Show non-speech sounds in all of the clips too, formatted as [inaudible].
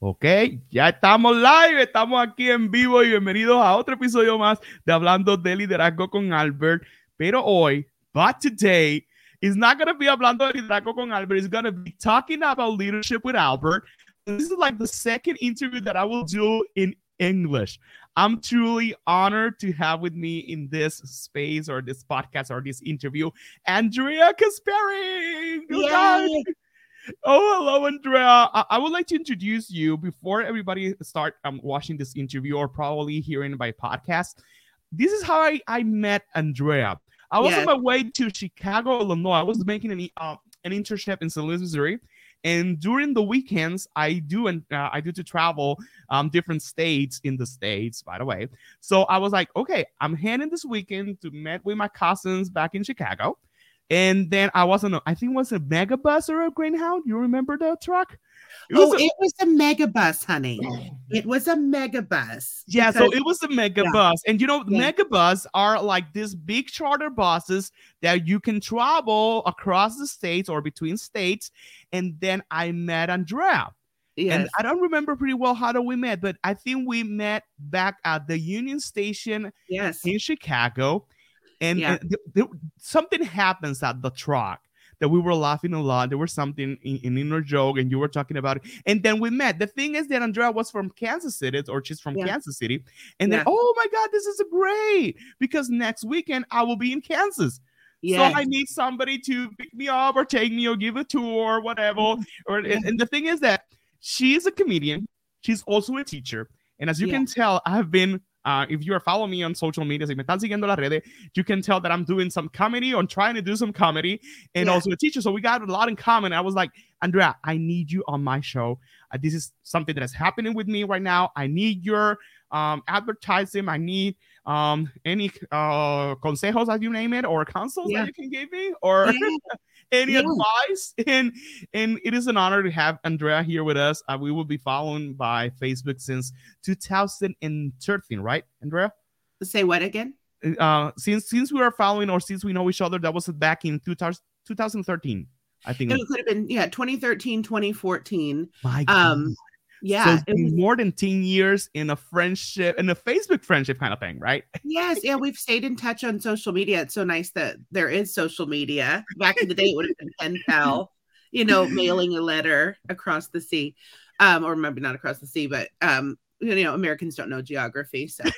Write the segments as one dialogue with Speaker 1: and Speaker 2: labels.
Speaker 1: Ok, ya estamos live, estamos aquí en vivo y bienvenidos a otro episodio más de Hablando de Liderazgo con Albert. Pero hoy, but today, is not going to be Hablando de Liderazgo con Albert, it's going to be talking about leadership with Albert. This is like the second interview that I will do in English. I'm truly honored to have with me in this space or this podcast or this interview, Andrea Caspari. Oh, hello, Andrea. I-, I, would like to introduce you before everybody start um, watching this interview or probably hearing my podcast. This is how I, I met Andrea. I was on my way to Chicago, Illinois. I was making an, uh, an internship in St. Louis, Missouri. And during the weekends, I do and uh, I do to travel um, different states in the states. By the way, so I was like, okay, I'm heading this weekend to meet with my cousins back in Chicago. And then I wasn't, I think it was a megabus or a Greyhound. You remember the truck?
Speaker 2: It oh, a, it was a megabus, honey. Oh. It was a megabus.
Speaker 1: Yeah, because, so it was a megabus. Yeah. And you know, yeah. megabus are like these big charter buses that you can travel across the states or between states. And then I met Andrea. Yes. And I don't remember pretty well how do we met, but I think we met back at the Union Station
Speaker 2: yes.
Speaker 1: in Chicago and, yeah. and th- th- something happens at the truck that we were laughing a lot. There was something in, in inner joke, and you were talking about it. And then we met. The thing is that Andrea was from Kansas City, or she's from yeah. Kansas City. And then, oh my God, this is great because next weekend I will be in Kansas. Yes. So I need somebody to pick me up or take me or give a tour or whatever. Mm-hmm. Or and, and the thing is that she's a comedian. She's also a teacher. And as you can tell, I have been uh, if you are following me on social media, si me están siguiendo las redes, you can tell that I'm doing some comedy or trying to do some comedy and yeah. also a teacher. So we got a lot in common. I was like, Andrea, I need you on my show. Uh, this is something that is happening with me right now. I need your um, advertising. I need um, any uh, consejos, as you name it, or counsels yeah. that you can give me, or. [laughs] [laughs] any yeah. advice. And and it is an honor to have Andrea here with us. Uh, we will be following by Facebook since 2013, right, Andrea?
Speaker 2: Say what again?
Speaker 1: Uh, since since we are following or since we know each other, that was back in 2000, 2013. I think
Speaker 2: it could have been yeah 2013 2014
Speaker 1: My God. um yeah, so was, more than 10 years in a friendship, in a Facebook friendship kind of thing, right?
Speaker 2: Yes, yeah, we've stayed in touch on social media. It's so nice that there is social media. Back in the day, it would have been pen [laughs] pal, you know, mailing a letter across the sea, um, or maybe not across the sea, but um, you know, Americans don't know geography, so. [laughs]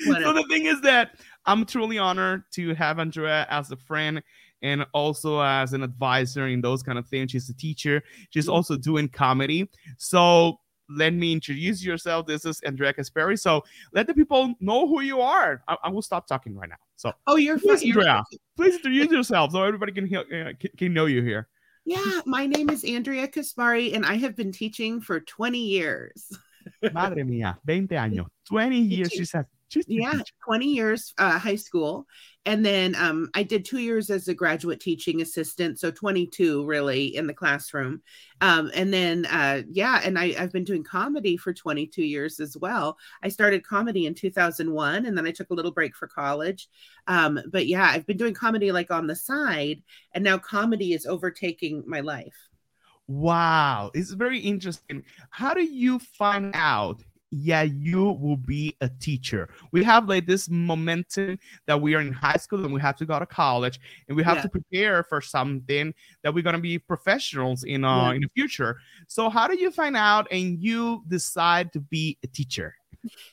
Speaker 1: so the thing is that I'm truly honored to have Andrea as a friend and also as an advisor in those kind of things. She's a teacher. She's also doing comedy. So let me introduce yourself. This is Andrea Caspari. So let the people know who you are. I, I will stop talking right now. So
Speaker 2: oh, you're
Speaker 1: please, fine. Andrea. Please introduce yourself so everybody can uh, can know you here.
Speaker 2: Yeah, my name is Andrea Caspari, and I have been teaching for 20 years.
Speaker 1: Madre mía, 20 años. 20 [laughs] years, she said
Speaker 2: yeah 20 years uh, high school. And then um, i did two years as a graduate teaching assistant so 22 really in the classroom. Um, and then uh, yeah and I, i've been doing comedy for 22 years as well. I started comedy in 2001 and then i took a little break for college. Um, but yeah i've been doing comedy like on the side and now comedy is overtaking my life.
Speaker 1: Wow it's very interesting. How do you find out yeah, you will be a teacher. We have like this momentum that we are in high school and we have to go to college and we have yeah. to prepare for something that we're gonna be professionals in uh yeah. in the future. So how do you find out and you decide to be a teacher?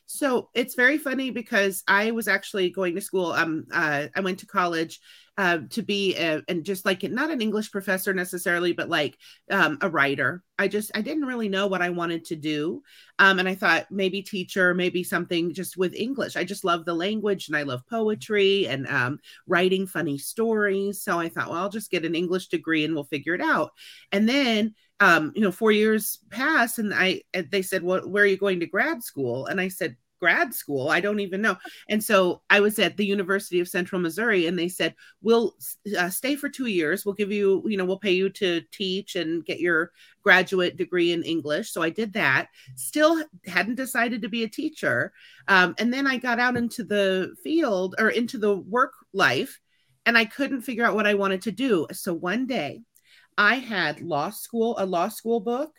Speaker 2: So it's very funny because I was actually going to school. Um, uh, I went to college uh, to be a, and just like not an English professor necessarily, but like um, a writer. I just I didn't really know what I wanted to do, um, and I thought maybe teacher, maybe something just with English. I just love the language and I love poetry and um, writing funny stories. So I thought, well, I'll just get an English degree and we'll figure it out. And then um, you know, four years passed, and I they said, "Well, where are you going to grad school?" And I said, grad school. I don't even know. And so I was at the University of Central Missouri, and they said, "We'll uh, stay for two years. We'll give you, you know, we'll pay you to teach and get your graduate degree in English." So I did that. Still hadn't decided to be a teacher, um, and then I got out into the field or into the work life, and I couldn't figure out what I wanted to do. So one day, I had law school, a law school book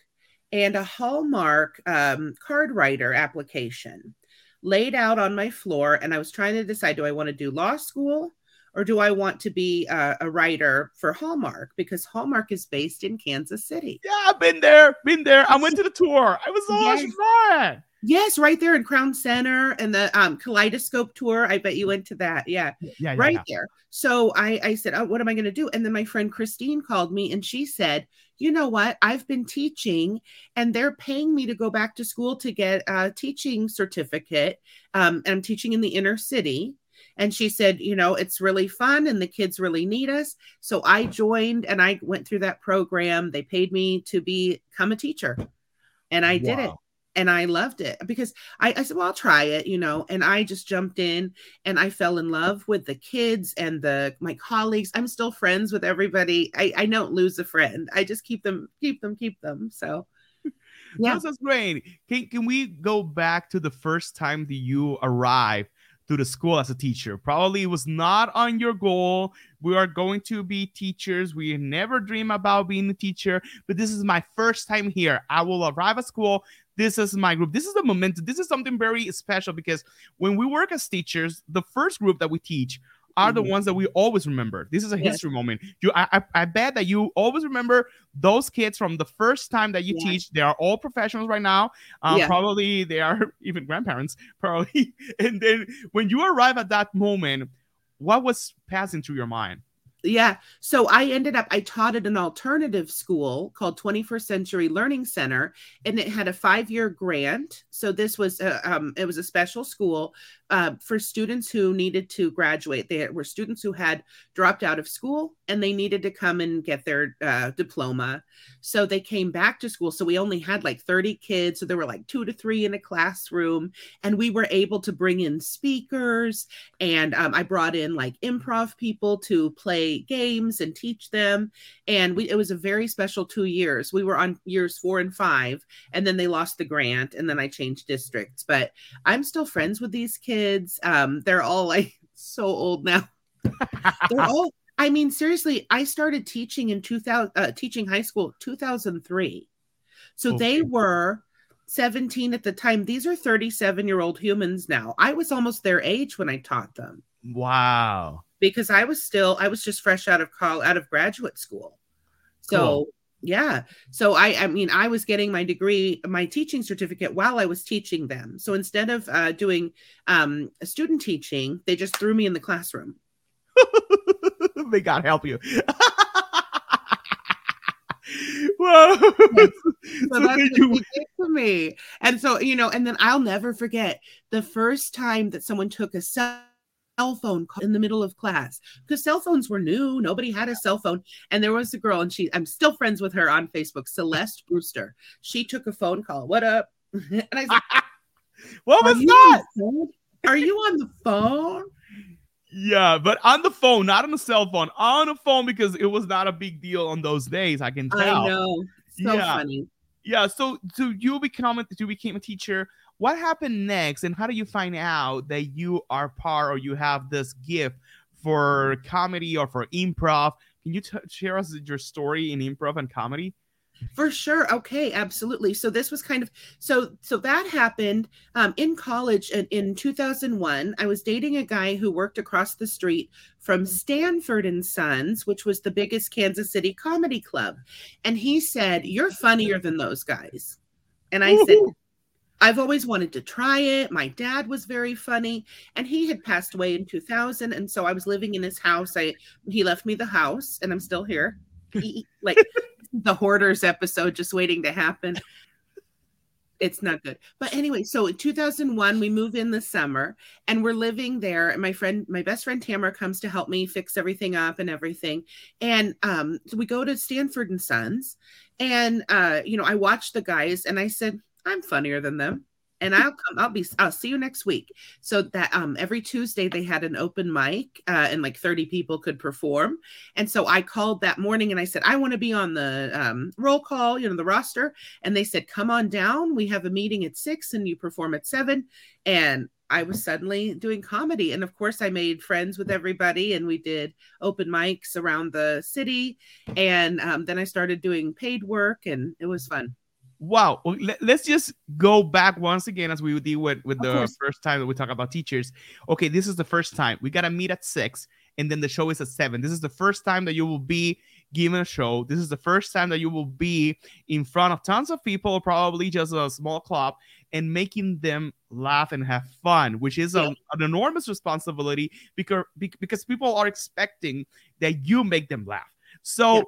Speaker 2: and a Hallmark um, card writer application laid out on my floor. And I was trying to decide do I want to do law school or do I want to be a, a writer for Hallmark? Because Hallmark is based in Kansas City.
Speaker 1: Yeah, I've been there, been there. I went to the tour. I was so yes.
Speaker 2: Yes, right there in Crown Center and the um, Kaleidoscope tour. I bet you went to that. Yeah, yeah, right yeah. there. So I, I said, oh, what am I going to do? And then my friend Christine called me and she said, you know what? I've been teaching and they're paying me to go back to school to get a teaching certificate. Um, and I'm teaching in the inner city. And she said, you know, it's really fun and the kids really need us. So I joined and I went through that program. They paid me to become a teacher and I wow. did it and I loved it because I, I, said, well, I'll try it, you know, and I just jumped in and I fell in love with the kids and the my colleagues. I'm still friends with everybody. I, I don't lose a friend. I just keep them, keep them, keep them. So [laughs]
Speaker 1: yeah. This is great. Can can we go back to the first time that you arrived to the school as a teacher? Probably it was not on your goal. We are going to be teachers. We never dream about being a teacher, but this is my first time here. I will arrive at school this is my group. This is the momentum. This is something very special because when we work as teachers, the first group that we teach are the mm-hmm. ones that we always remember. This is a yes. history moment. You, I, I, I, bet that you always remember those kids from the first time that you yeah. teach. They are all professionals right now. Um, yeah. Probably they are [laughs] even grandparents, [laughs] probably. and then when you arrive at that moment, what was passing through your mind?
Speaker 2: Yeah. So i ended up i taught at an alternative school called 21st century learning center and it had a five year grant. So this was a, um, it was a special school uh, for students who needed to graduate. They were students who had dropped out of school and they needed to come and get their uh, diploma so they came back to school so we only had like 30 kids so there were like two to three in a classroom and we were able to bring in speakers and um, i brought in like improv people to play games and teach them. And we, it was a very special two years. We were on years four and five, and then they lost the grant, and then I changed districts. But I'm still friends with these kids. Um, they're all like [laughs] so old now. [laughs] they're all. I mean, seriously, I started teaching in 2000, uh, teaching high school 2003. So okay. they were 17 at the time. These are 37 year old humans now. I was almost their age when I taught them.
Speaker 1: Wow
Speaker 2: because I was still I was just fresh out of call out of graduate school. So cool. yeah. So I I mean I was getting my degree, my teaching certificate while I was teaching them. So instead of uh, doing um, student teaching, they just threw me in the classroom. [laughs] [laughs]
Speaker 1: May God help you. [laughs] Whoa. [laughs] so
Speaker 2: that's you... what did for me. And so, you know, and then I'll never forget the first time that someone took a cell phone in the middle of class because cell phones were new. Nobody had a cell phone. And there was a girl, and she, I'm still friends with her on Facebook, Celeste Brewster. She took a phone call. What up? and I said,
Speaker 1: What was that?
Speaker 2: Are you on the phone?
Speaker 1: Yeah, but on the phone, not on the cell phone, on the phone because it was not a big deal on those days. I can tell.
Speaker 2: I know. So yeah. funny.
Speaker 1: Yeah. So, so you become you became a teacher what happened next and how do you find out that you are part or you have this gift for comedy or for improv can you t- share us your story in improv and comedy
Speaker 2: for sure okay absolutely so this was kind of so so that happened um, in college in, in 2001 i was dating a guy who worked across the street from stanford and sons which was the biggest kansas city comedy club and he said you're funnier than those guys and i said I've always wanted to try it. My dad was very funny and he had passed away in 2000 and so I was living in his house. I he left me the house and I'm still here. He, like the hoarders episode just waiting to happen. It's not good. But anyway, so in 2001 we move in the summer and we're living there and my friend my best friend Tamara comes to help me fix everything up and everything. And um so we go to Stanford and Sons and uh you know, I watched the guys and I said I'm funnier than them. And I'll come, I'll be, I'll see you next week. So that um, every Tuesday they had an open mic uh, and like 30 people could perform. And so I called that morning and I said, I want to be on the um, roll call, you know, the roster. And they said, come on down. We have a meeting at six and you perform at seven. And I was suddenly doing comedy. And of course, I made friends with everybody and we did open mics around the city. And um, then I started doing paid work and it was fun.
Speaker 1: Wow. Let, us just go back once again as we did with, with the first time that we talk about teachers. Okay, this is the first time. We got to meet at six, and then the show is at seven. This is the first time that you will be given a show. This is the first time that you will be in front of tons of people, probably just a small club, and making them laugh and have fun, which is yeah. a, an enormous responsibility because, because people are expecting that you make them laugh. So, yeah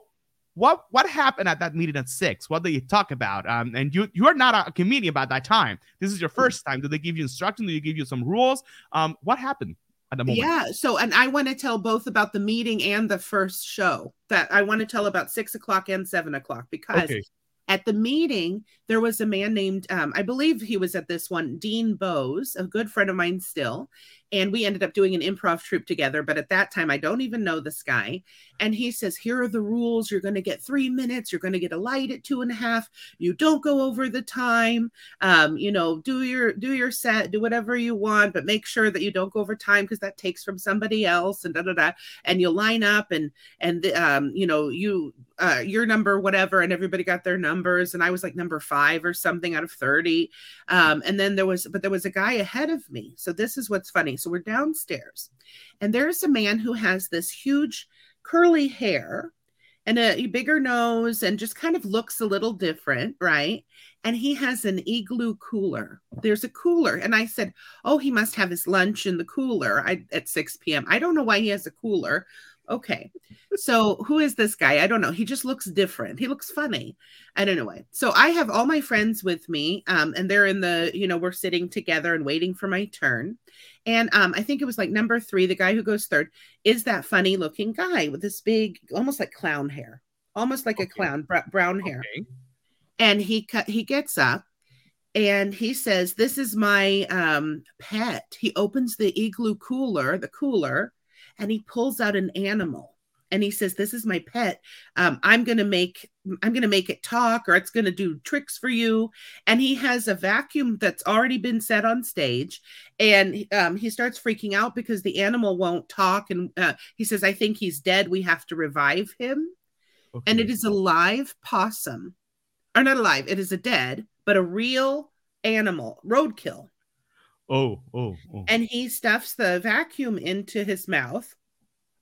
Speaker 1: what what happened at that meeting at six? What did you talk about? Um, and you you are not a comedian by that time. This is your first time. Did they give you instruction? Did they give you some rules? Um, what happened at the moment?
Speaker 2: Yeah. So, and I want to tell both about the meeting and the first show. That I want to tell about six o'clock and seven o'clock because okay. at the meeting there was a man named um, I believe he was at this one, Dean Bose, a good friend of mine still, and we ended up doing an improv troupe together. But at that time, I don't even know this guy. And he says, Here are the rules. You're going to get three minutes. You're going to get a light at two and a half. You don't go over the time. Um, you know, do your do your set, do whatever you want, but make sure that you don't go over time because that takes from somebody else and da da da. And you line up and and um, you know, you uh your number, whatever, and everybody got their numbers. And I was like number five or something out of 30. Um, and then there was, but there was a guy ahead of me. So this is what's funny. So we're downstairs, and there's a man who has this huge curly hair and a bigger nose and just kind of looks a little different, right? And he has an igloo cooler. There's a cooler. And I said, Oh, he must have his lunch in the cooler I, at 6 p.m. I don't know why he has a cooler. Okay. So who is this guy? I don't know. He just looks different. He looks funny. I don't know why. So I have all my friends with me, um, and they're in the, you know, we're sitting together and waiting for my turn. And um, I think it was like number three, the guy who goes third, is that funny looking guy with this big, almost like clown hair, almost like okay. a clown, br- brown hair. Okay. And he cut, he gets up and he says, "This is my um, pet." He opens the igloo cooler, the cooler, and he pulls out an animal and he says this is my pet. Um, i'm gonna make i'm gonna make it talk or it's gonna do tricks for you. And he has a vacuum that's already been set on stage and um, he starts freaking out because the animal won't talk and uh, he says i think he's dead. We have to revive him. Okay. and it is a live possum or not alive it is a dead but a real animal roadkill
Speaker 1: Oh, oh, oh.
Speaker 2: And he stuffs the vacuum into his mouth.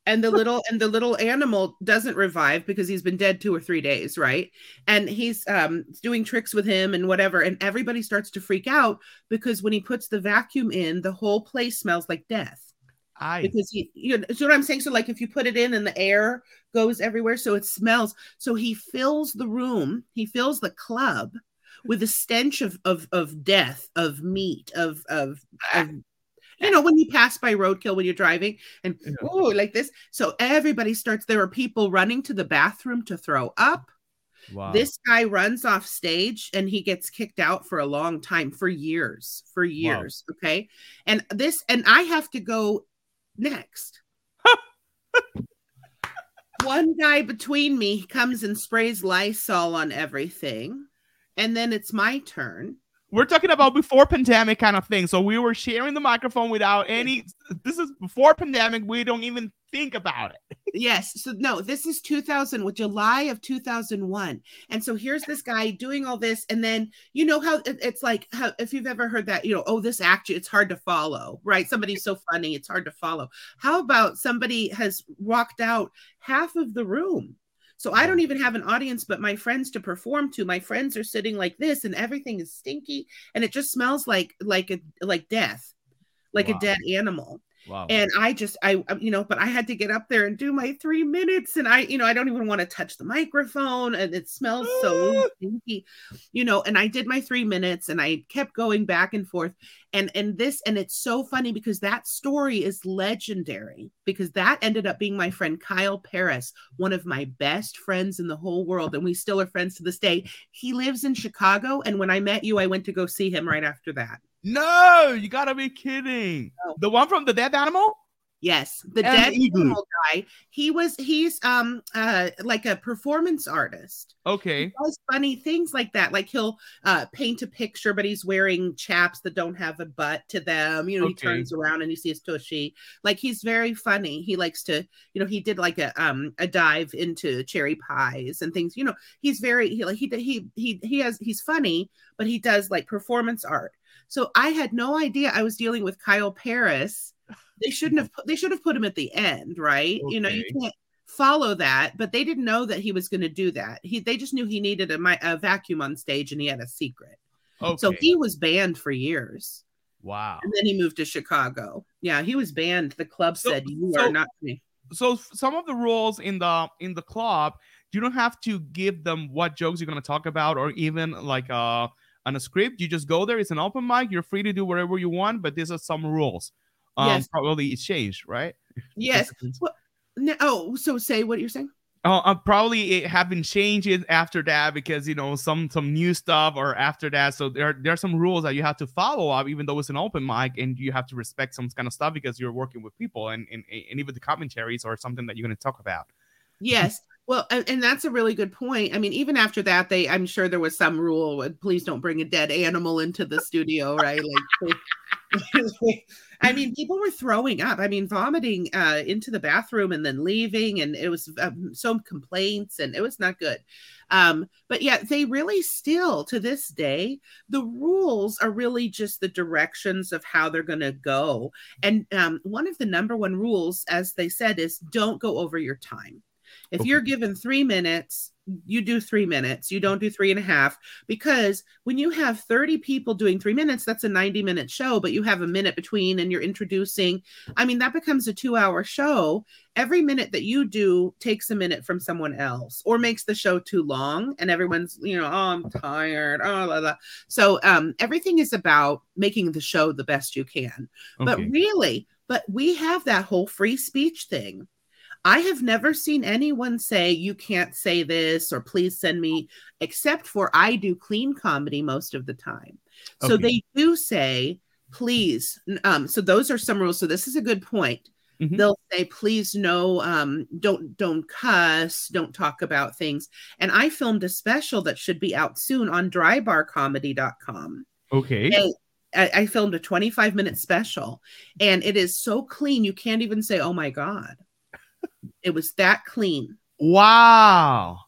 Speaker 2: And the little and the little animal doesn't revive because he's been dead two or three days, right? And he's um doing tricks with him and whatever. And everybody starts to freak out because when he puts the vacuum in, the whole place smells like death. I because he you know so what I'm saying. So like if you put it in and the air goes everywhere, so it smells. So he fills the room, he fills the club with a stench of of of death, of meat, of of, ah. of you know when you pass by roadkill when you're driving and yeah. oh like this. So everybody starts. There are people running to the bathroom to throw up. Wow. This guy runs off stage and he gets kicked out for a long time, for years, for years. Wow. Okay. And this, and I have to go next. [laughs] One guy between me comes and sprays Lysol on everything and then it's my turn.
Speaker 1: We're talking about before pandemic kind of thing. So we were sharing the microphone without any. This is before pandemic. We don't even think about it. [laughs]
Speaker 2: yes. So no, this is 2000, with July of 2001. And so here's this guy doing all this, and then you know how it's like how if you've ever heard that, you know, oh, this act it's hard to follow, right? Somebody's so funny, it's hard to follow. How about somebody has walked out half of the room? So I don't even have an audience but my friends to perform to. My friends are sitting like this and everything is stinky and it just smells like like a like death, like wow. a dead animal. Wow. And I just, I, you know, but I had to get up there and do my three minutes. And I, you know, I don't even want to touch the microphone and it smells so ah. stinky, you know. And I did my three minutes and I kept going back and forth. And, and this, and it's so funny because that story is legendary because that ended up being my friend Kyle Paris, one of my best friends in the whole world. And we still are friends to this day. He lives in Chicago. And when I met you, I went to go see him right after that.
Speaker 1: No, you gotta be kidding. No. The one from the dead animal?
Speaker 2: Yes, the and dead animal guy. He was he's um uh like a performance artist.
Speaker 1: Okay.
Speaker 2: He does funny things like that. Like he'll uh paint a picture, but he's wearing chaps that don't have a butt to them. You know, okay. he turns around and he sees his tushy. Like he's very funny. He likes to, you know, he did like a um a dive into cherry pies and things. You know, he's very he like he he he he has he's funny, but he does like performance art. So I had no idea I was dealing with Kyle Paris they shouldn't have put, they should have put him at the end, right? Okay. You know, you can't follow that, but they didn't know that he was going to do that. He they just knew he needed a, a vacuum on stage and he had a secret. Okay. So he was banned for years.
Speaker 1: Wow.
Speaker 2: And then he moved to Chicago. Yeah, he was banned. The club so, said you so, are not me.
Speaker 1: So some of the rules in the in the club, you don't have to give them what jokes you're going to talk about or even like uh on a script. You just go there. It's an open mic. You're free to do whatever you want, but these are some rules um, yes. probably it's changed, right? [laughs]
Speaker 2: Yes. well, no, oh, so say what you're saying.
Speaker 1: Oh, uh, probably it have been changed after that because you know some some new stuff or after that. So there there are some rules that you have to follow up, even though it's an open mic, and you have to respect some kind of stuff because you're working with people and and, and even the commentaries or something that you're going to talk about.
Speaker 2: Yes. Well, and that's a really good point. I mean, even after that, they I'm sure there was some rule please don't bring a dead animal into the studio, right? Like [laughs] I mean, people were throwing up. I mean, vomiting uh, into the bathroom and then leaving, and it was um, some complaints, and it was not good. Um, but yet, they really still, to this day, the rules are really just the directions of how they're going to go. And um, one of the number one rules, as they said, is don't go over your time. If okay. you're given three minutes, you do three minutes. You don't do three and a half because when you have 30 people doing three minutes, that's a 90 minute show, but you have a minute between and you're introducing. I mean, that becomes a two hour show. Every minute that you do takes a minute from someone else or makes the show too long and everyone's, you know, oh, I'm tired. Oh. So um, everything is about making the show the best you can. Okay. But really, but we have that whole free speech thing I have never seen anyone say, you can't say this or please send me, except for I do clean comedy most of the time. Okay. So they do say, please. Um, so those are some rules. So this is a good point. Mm-hmm. They'll say, please no, um, don't don't cuss, don't talk about things. And I filmed a special that should be out soon on drybarcomedy.com.
Speaker 1: Okay.
Speaker 2: And I, I filmed a 25 minute special and it is so clean you can't even say, oh my God. It was that clean.
Speaker 1: Wow.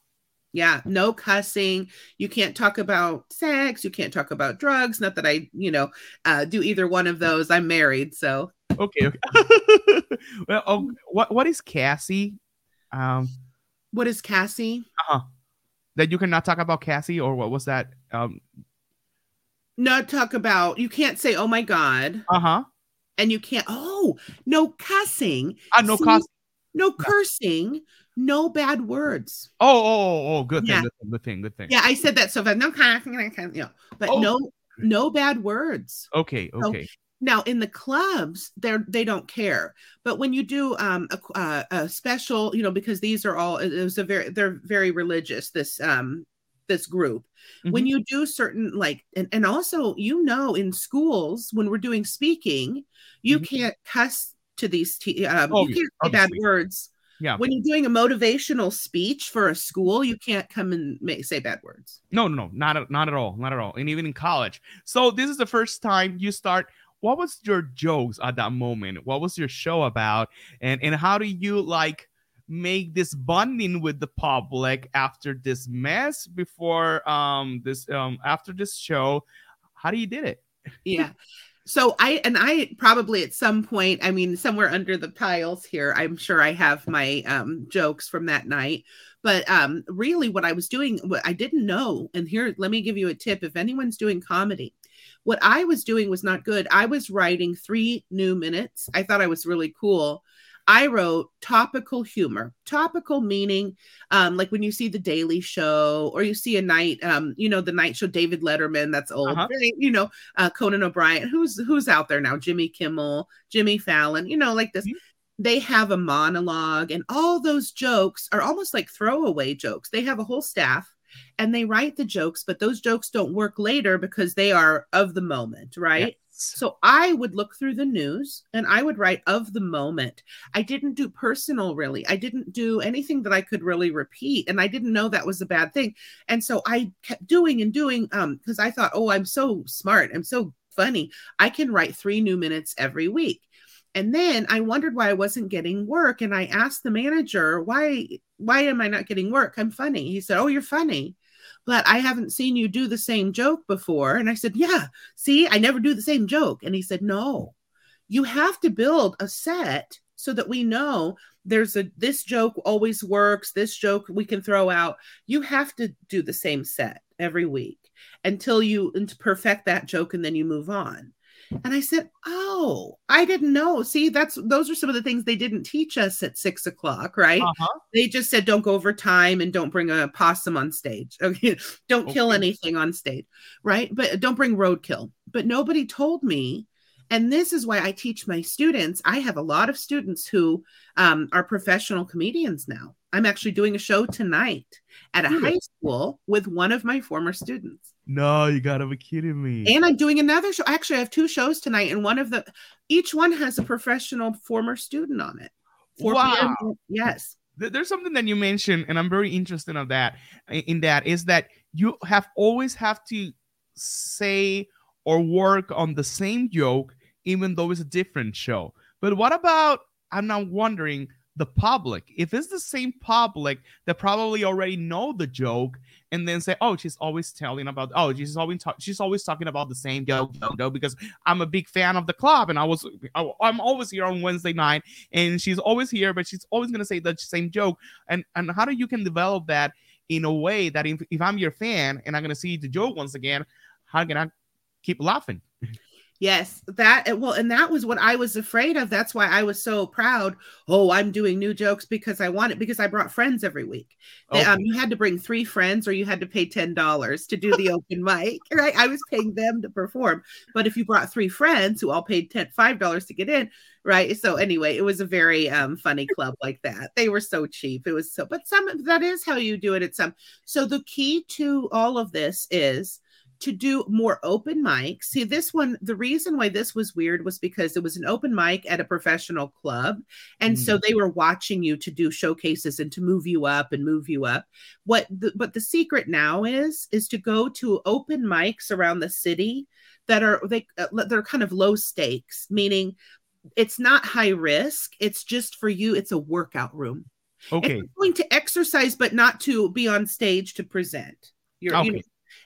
Speaker 2: Yeah, no cussing. You can't talk about sex. You can't talk about drugs. Not that I, you know, uh, do either one of those. I'm married, so
Speaker 1: okay. okay. [laughs] well, oh, what what is Cassie? Um,
Speaker 2: what is Cassie?
Speaker 1: Uh huh. That you cannot talk about Cassie, or what was that? Um,
Speaker 2: not talk about. You can't say, "Oh my God."
Speaker 1: Uh huh.
Speaker 2: And you can't. Oh, no cussing.
Speaker 1: Uh, no cussing
Speaker 2: no cursing, no bad words.
Speaker 1: Oh, oh, oh, oh good thing, yeah. good thing, good thing, good thing.
Speaker 2: Yeah, I said that so fast. No cursing, you know, but oh. no, no bad words.
Speaker 1: Okay, okay. So,
Speaker 2: now in the clubs, they're they don't care, but when you do um a, uh, a special, you know, because these are all it was a very they're very religious. This um this group mm-hmm. when you do certain like and, and also you know in schools when we're doing speaking you mm-hmm. can't cuss to these te- um, oh, you can't say bad words.
Speaker 1: Yeah.
Speaker 2: When you're doing a motivational speech for a school you can't come and make, say bad words.
Speaker 1: No no no not, not at all not at all and even in college. So this is the first time you start what was your jokes at that moment? What was your show about? And and how do you like make this bonding with the public after this mess before um this um after this show? How do you did it?
Speaker 2: Yeah so I and I probably at some point, I mean, somewhere under the piles here, I'm sure I have my um, jokes from that night. But um, really, what I was doing, what I didn't know, and here, let me give you a tip: if anyone's doing comedy, what I was doing was not good. I was writing three new minutes. I thought I was really cool, I wrote topical humor. Topical meaning, um, like when you see the Daily Show or you see a night, um, you know, the night show, David Letterman, that's old, uh-huh. right? you know, uh, Conan O'Brien, who's who's out there now, Jimmy Kimmel, Jimmy Fallon, you know, like this. Mm-hmm. They have a monologue, and all those jokes are almost like throwaway jokes. They have a whole staff, and they write the jokes, but those jokes don't work later because they are of the moment, right? So I would look through the news and I would write of the moment. I didn't do personal really. I didn't do anything that I could really repeat and I didn't know that was a bad thing. And so I kept doing and doing um because I thought, "Oh, I'm so smart. I'm so funny. I can write 3 new minutes every week." And then I wondered why I wasn't getting work and I asked the manager, "Why why am I not getting work? I'm funny." He said, "Oh, you're funny." But I haven't seen you do the same joke before. And I said, Yeah, see, I never do the same joke. And he said, No, you have to build a set so that we know there's a this joke always works, this joke we can throw out. You have to do the same set every week until you perfect that joke and then you move on. And I said, Oh, I didn't know. See, that's those are some of the things they didn't teach us at six o'clock, right? Uh-huh. They just said, Don't go over time and don't bring a possum on stage. [laughs] Okay. don't okay. kill anything on stage, right? But don't bring roadkill. But nobody told me. And this is why I teach my students. I have a lot of students who um, are professional comedians now. I'm actually doing a show tonight at a high school with one of my former students.
Speaker 1: No, you gotta be kidding me.
Speaker 2: And I'm doing another show. Actually, I have two shows tonight, and one of the each one has a professional former student on it.
Speaker 1: wow.
Speaker 2: PM, yes.
Speaker 1: There's something that you mentioned, and I'm very interested of that. In that is that you have always have to say or work on the same joke, even though it's a different show. But what about? I'm now wondering the public. If it's the same public that probably already know the joke and then say, "Oh, she's always telling about oh, she's always ta- she's always talking about the same joke, joke because I'm a big fan of the club and I was I'm always here on Wednesday night and she's always here, but she's always gonna say the same joke." And and how do you can develop that in a way that if, if I'm your fan and I'm gonna see the joke once again, how can I keep laughing? [laughs]
Speaker 2: Yes, that well, and that was what I was afraid of. That's why I was so proud. Oh, I'm doing new jokes because I want it because I brought friends every week. Okay. Um, you had to bring three friends, or you had to pay ten dollars to do the open mic. [laughs] Right, I was paying them to perform. But if you brought three friends who all paid ten five dollars to get in, right? So anyway, it was a very um, funny club like that. They were so cheap. It was so, but some that is how you do it at some. So the key to all of this is to do more open mics. See, this one, the reason why this was weird was because it was an open mic at a professional club. And mm. so they were watching you to do showcases and to move you up and move you up. What the, but the secret now is, is to go to open mics around the city that are, they, uh, they're kind of low stakes, meaning it's not high risk. It's just for you. It's a workout room.
Speaker 1: Okay.
Speaker 2: going to exercise, but not to be on stage to present. You're, okay. you know,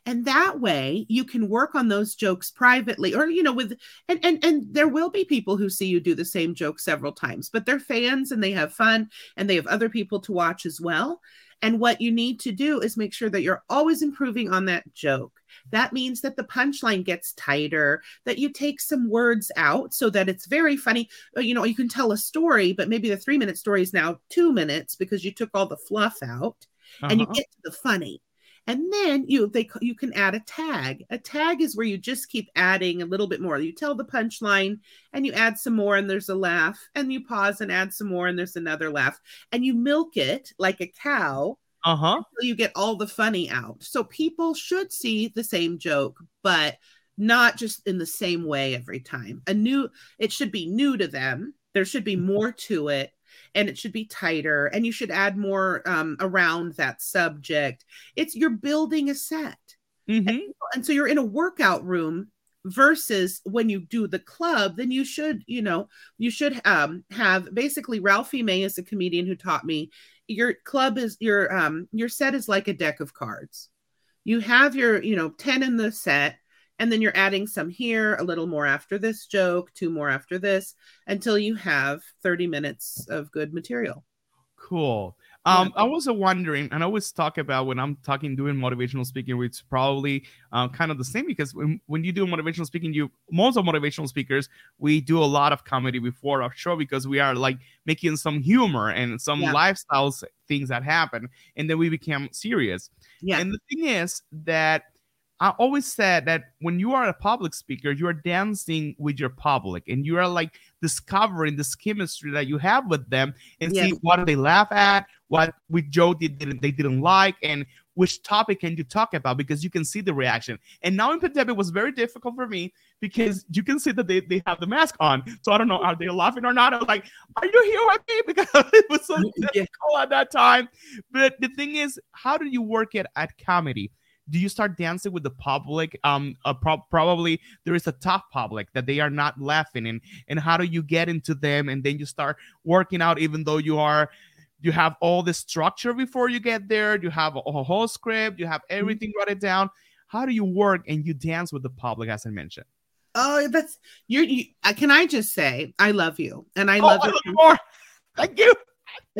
Speaker 2: and that way you can work on those jokes privately or you know with and and and there will be people who see you do the same joke several times but they're fans and they have fun and they have other people to watch as well and what you need to do is make sure that you're always improving on that joke that means that the punchline gets tighter, that you take some words out so that it's very funny. Uh, you know, you can tell a story, but maybe the three minute story is now two minutes because you took all the fluff out uh-huh. and you uh-huh. get to the funny. And then you they you can add a tag. A tag is where you just keep adding a little bit more. You tell the punchline and you add some more and there's a laugh and you pause and add some more and there's another laugh and you milk it like a cow.
Speaker 1: Uh-huh.
Speaker 2: Until you get all the funny out. So people should see the same joke, but not just in the same way every time. A new it should be new to them. There should be mm-hmm. more to it and it should be tighter and you should add more um, around that subject. It's you're building a set. Mm-hmm. and, and so you're in a workout room versus when you do the club then you should you know you should um have basically ralphie may is a comedian who taught me your club is your um your set is like a deck of cards. You have your you know 10 in the set and then you're adding some here, a little more after this joke, two more after this, until you have 30 minutes of good material.
Speaker 1: Cool. Um. I was wondering, and I always talk about when I'm talking doing motivational speaking, it's probably uh, kind of the same because when, when you do motivational speaking, you most of motivational speakers we do a lot of comedy before our show because we are like making some humor and some yeah. lifestyles things that happen, and then we become serious. Yeah. And the thing is that I always said that when you are a public speaker, you are dancing with your public and you are like discovering this chemistry that you have with them and yes. see what they laugh at, what with Joe they didn't they didn't like, and which topic can you talk about because you can see the reaction. And now in pandemic was very difficult for me because you can see that they, they have the mask on. So I don't know, are they laughing or not? I was like, are you here with me? [laughs] Because it was so [laughs] difficult at that time. But the thing is, how do you work it at comedy? Do you start dancing with the public? Um uh, pro- probably there is a tough public that they are not laughing and and how do you get into them? And then you start working out even though you are you have all the structure before you get there you have a, whole script you have mm-hmm. everything mm-hmm. written down. How do you work and you dance with the public as i mentioned?
Speaker 2: Oh that's you're you, uh, can i just say i love you and i oh, love, I love
Speaker 1: you more. Thank you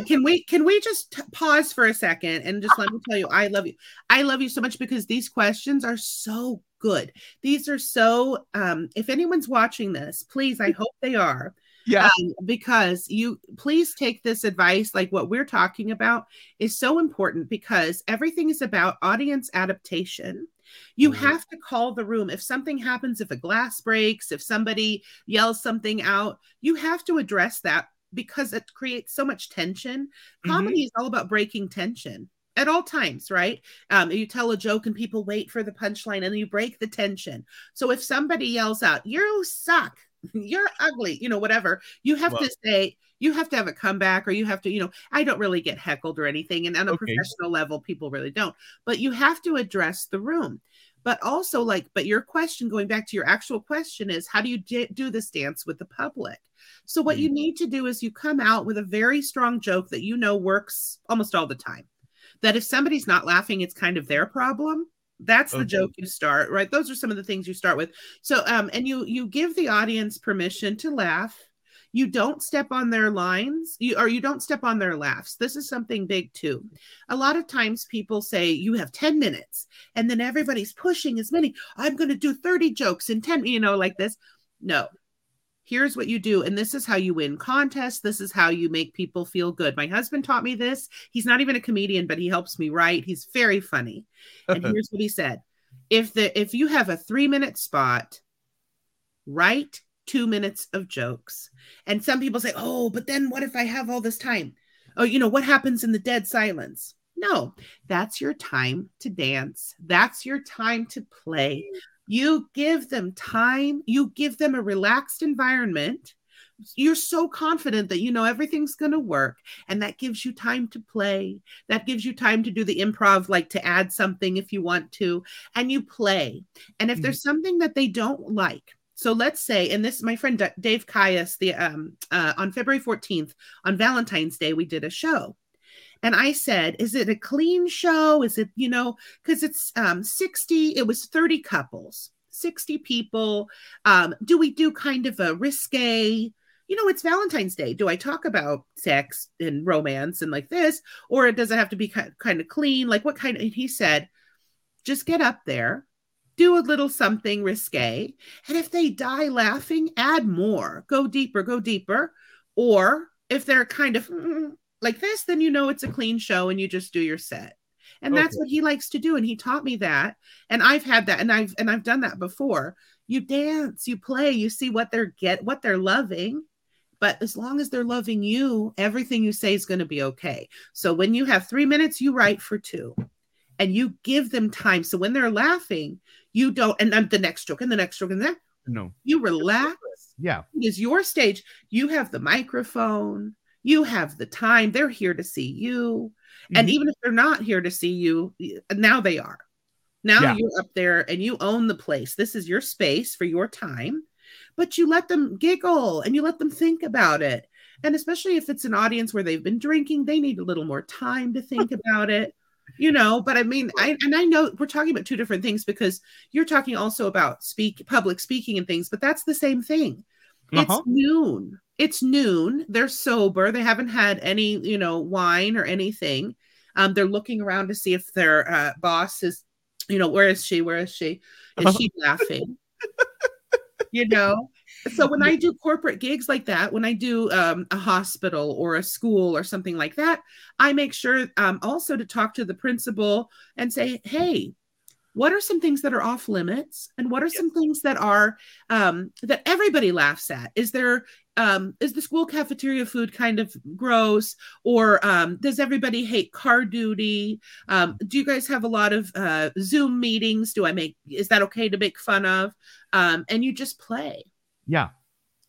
Speaker 2: can we can we just t- pause for a second and just let me tell you I love you. I love you so much because these questions are so good. These are so um if anyone's watching this, please I hope they are.
Speaker 1: Yeah. Um,
Speaker 2: because you please take this advice like what we're talking about is so important because everything is about audience adaptation. You mm-hmm. have to call the room. If something happens, if a glass breaks, if somebody yells something out, you have to address that because it creates so much tension. Comedy mm-hmm. is all about breaking tension at all times, right? Um, you tell a joke and people wait for the punchline and you break the tension. So if somebody yells out, You suck, [laughs] you're ugly, you know, whatever, you have well, to say, you have to have a comeback or you have to, you know, I don't really get heckled or anything. And on a okay. professional level, people really don't, but you have to address the room but also like but your question going back to your actual question is how do you d- do this dance with the public? So what mm-hmm. you need to do is you come out with a very strong joke that you know works almost all the time. That if somebody's not laughing it's kind of their problem. That's the okay. joke you start right? Those are some of the things you start with. So um and you you give the audience permission to laugh you don't step on their lines. You or you don't step on their laughs. This is something big too. A lot of times people say you have 10 minutes and then everybody's pushing as many i'm going to do 30 jokes in 10 you know like this. No. Here's what you do and this is how you win contests. This is how you make people feel good. My husband taught me this. He's not even a comedian but he helps me write. He's very funny. And [laughs] here's what he said. If the if you have a 3 minute spot write two minutes of jokes. And some people say, oh, but then what if I have all this time? Oh, you know, what happens in the dead silence? No, that's your time to dance. That's your time to play. You give them time, you give them a relaxed environment. You're so confident that you know everything's going to work, and that gives you time to play. That gives you time to do the improv, like to add something if you want to, and you play. And if mm-hmm. there's something that they don't like, so let's say, and this, my friend Dave Caius, the um, uh, on February 14th, on Valentine's Day, we did a show. And I said, is it a clean show? Is it, you know, because it's um 60, it was 30 couples, 60 people. Um, do we do kind of a risque? You know, it's Valentine's Day. Do I talk about sex and romance and like this? Or it does it have to be kind, of clean? Like what kind of, he said, just get up there do a little something risque. And if they die laughing, add more, go deeper, go deeper. Or if they're kind of mm, like this, then you know it's a clean show and you just do your set. And okay. that's what he likes to do. And he taught me that. And I've had that and I've and I've done that before. You dance, you play, you see what they're get what they're loving. But as long as they're loving you, everything you say is going to be okay. So when you have three minutes, you write for two and you give them time. So when they're laughing, you don't, and then the next joke and the next joke and then
Speaker 1: no,
Speaker 2: you relax.
Speaker 1: Yeah.
Speaker 2: It is your stage. You have the microphone, you have the time. They're here to see you. Mm-hmm. And even if they're not here to see you, now they are. Now yeah. you're up there and you own the place. This is your space for your time, but you let them giggle and you let them think about it. And especially if it's an audience where they've been drinking, they need a little more time to think [laughs] about it you know but i mean i and i know we're talking about two different things because you're talking also about speak public speaking and things but that's the same thing. Uh-huh. it's noon. It's noon. They're sober. They haven't had any you know wine or anything. Um they're looking around to see if their uh, boss is you know where is she? Where is she? Is uh-huh. she laughing? [laughs] You know so when I do corporate gigs like that, when I do um, a hospital or a school or something like that, I make sure um, also to talk to the principal and say, "Hey, what are some things that are off limits, and what are some things that are um, that everybody laughs at? Is there um, is the school cafeteria food kind of gross? Or um, does everybody hate car duty? Um, do you guys have a lot of uh, zoom meetings? Do i make is that okay to make fun of? Um, and you just play
Speaker 1: yeah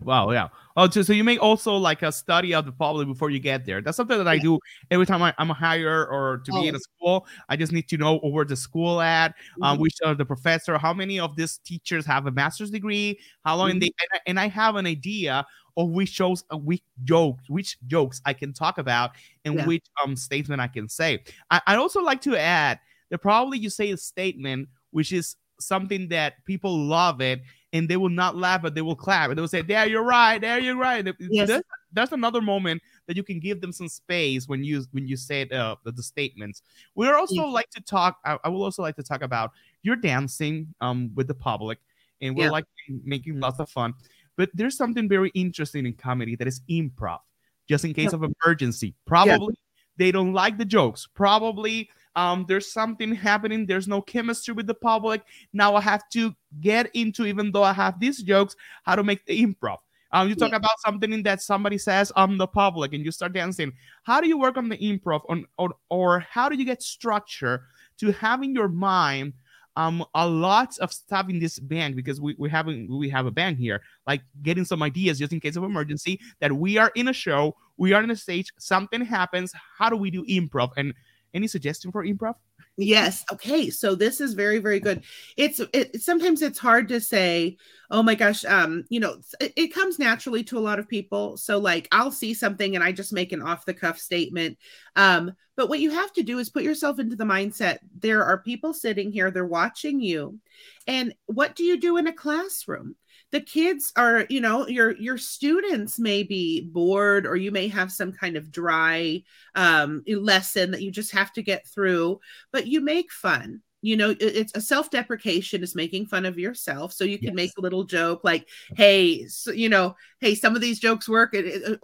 Speaker 1: Wow, yeah. Oh, so, so you make also like a study of the public before you get there. That's something that I do every time I, am a hire or to oh. be in a school. I just need to know where the school at, um, mm-hmm. um, which are the professor, how many of these teachers have a master's degree, how long mm-hmm. they, and I, and I, have an idea of which shows, uh, which jokes, which jokes I can talk about, and yeah. which um statement I can say. I, I also like to add that probably you say a statement which is something that people love it and they will not laugh, but they will clap and they will say, "There, you're right. There, you're right." Yes. That's, that's another moment that you can give them some space when you when you say uh, the, the statements. We also like to talk. I, I will also like to talk about your dancing um with the public, and we're yeah. like making lots of fun. But there's something very interesting in comedy that is improv, just in case yeah. of emergency. Probably they don't like the jokes. Probably um, there's something happening. There's no chemistry with the public. Now I have to get into, even though I have these jokes, how to make the improv. Um, you talk yeah. about something in that somebody says on the public and you start dancing. How do you work on the improv on, or, or how do you get structure to have in your mind um a lot of stuff in this band because we, we haven't we have a band here like getting some ideas just in case of emergency that we are in a show we are in a stage something happens how do we do improv and any suggestion for improv?
Speaker 2: Yes. Okay. So this is very, very good. It's it sometimes it's hard to say, oh my gosh, um, you know, it, it, comes naturally to a lot of people. So like I'll see something and I just make an off the cuff statement. Um, but what you have to do is put yourself into the mindset. There are people sitting here, they're watching you. And what do you do in a classroom? The kids are you know your your students may be bored or you may have some kind of dry um, lesson that you just have to get through but you make fun. You know it's a self-deprecation is making fun of yourself. So you can yes. make a little joke like hey so, you know hey some of these jokes work.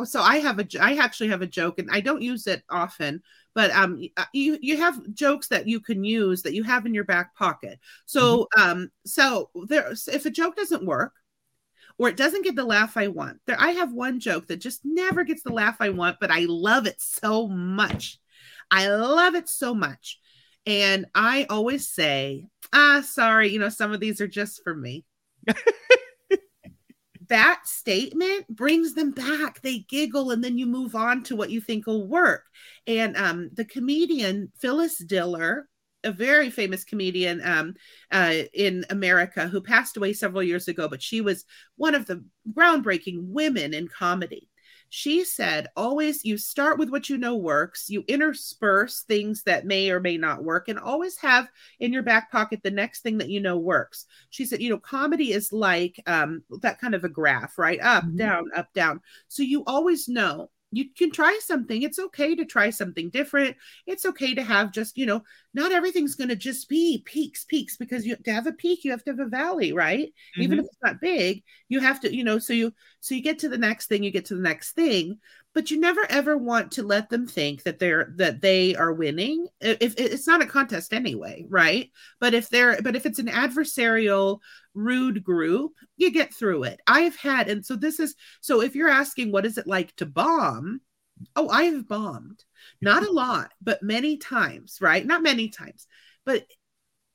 Speaker 2: So i have a i actually have a joke and i don't use it often but um uh, you you have jokes that you can use that you have in your back pocket. So mm-hmm. um so there if a joke doesn't work or it doesn't get the laugh I want. There, I have one joke that just never gets the laugh I want, but I love it so much. I love it so much. And I always say, ah, sorry, you know, some of these are just for me. [laughs] that statement brings them back. They giggle and then you move on to what you think will work. And um, the comedian Phyllis Diller, a very famous comedian um, uh, in America who passed away several years ago, but she was one of the groundbreaking women in comedy. She said, always you start with what you know works, you intersperse things that may or may not work, and always have in your back pocket the next thing that you know works. She said, you know, comedy is like um, that kind of a graph, right? Up, mm-hmm. down, up, down. So you always know you can try something. It's okay to try something different. It's okay to have just, you know, not everything's going to just be peaks, peaks, because you to have a peak, you have to have a valley, right? Mm-hmm. Even if it's not big, you have to, you know, so you, so you get to the next thing, you get to the next thing but you never ever want to let them think that they're that they are winning if it's not a contest anyway right but if they're but if it's an adversarial rude group you get through it i've had and so this is so if you're asking what is it like to bomb oh i have bombed not a lot but many times right not many times but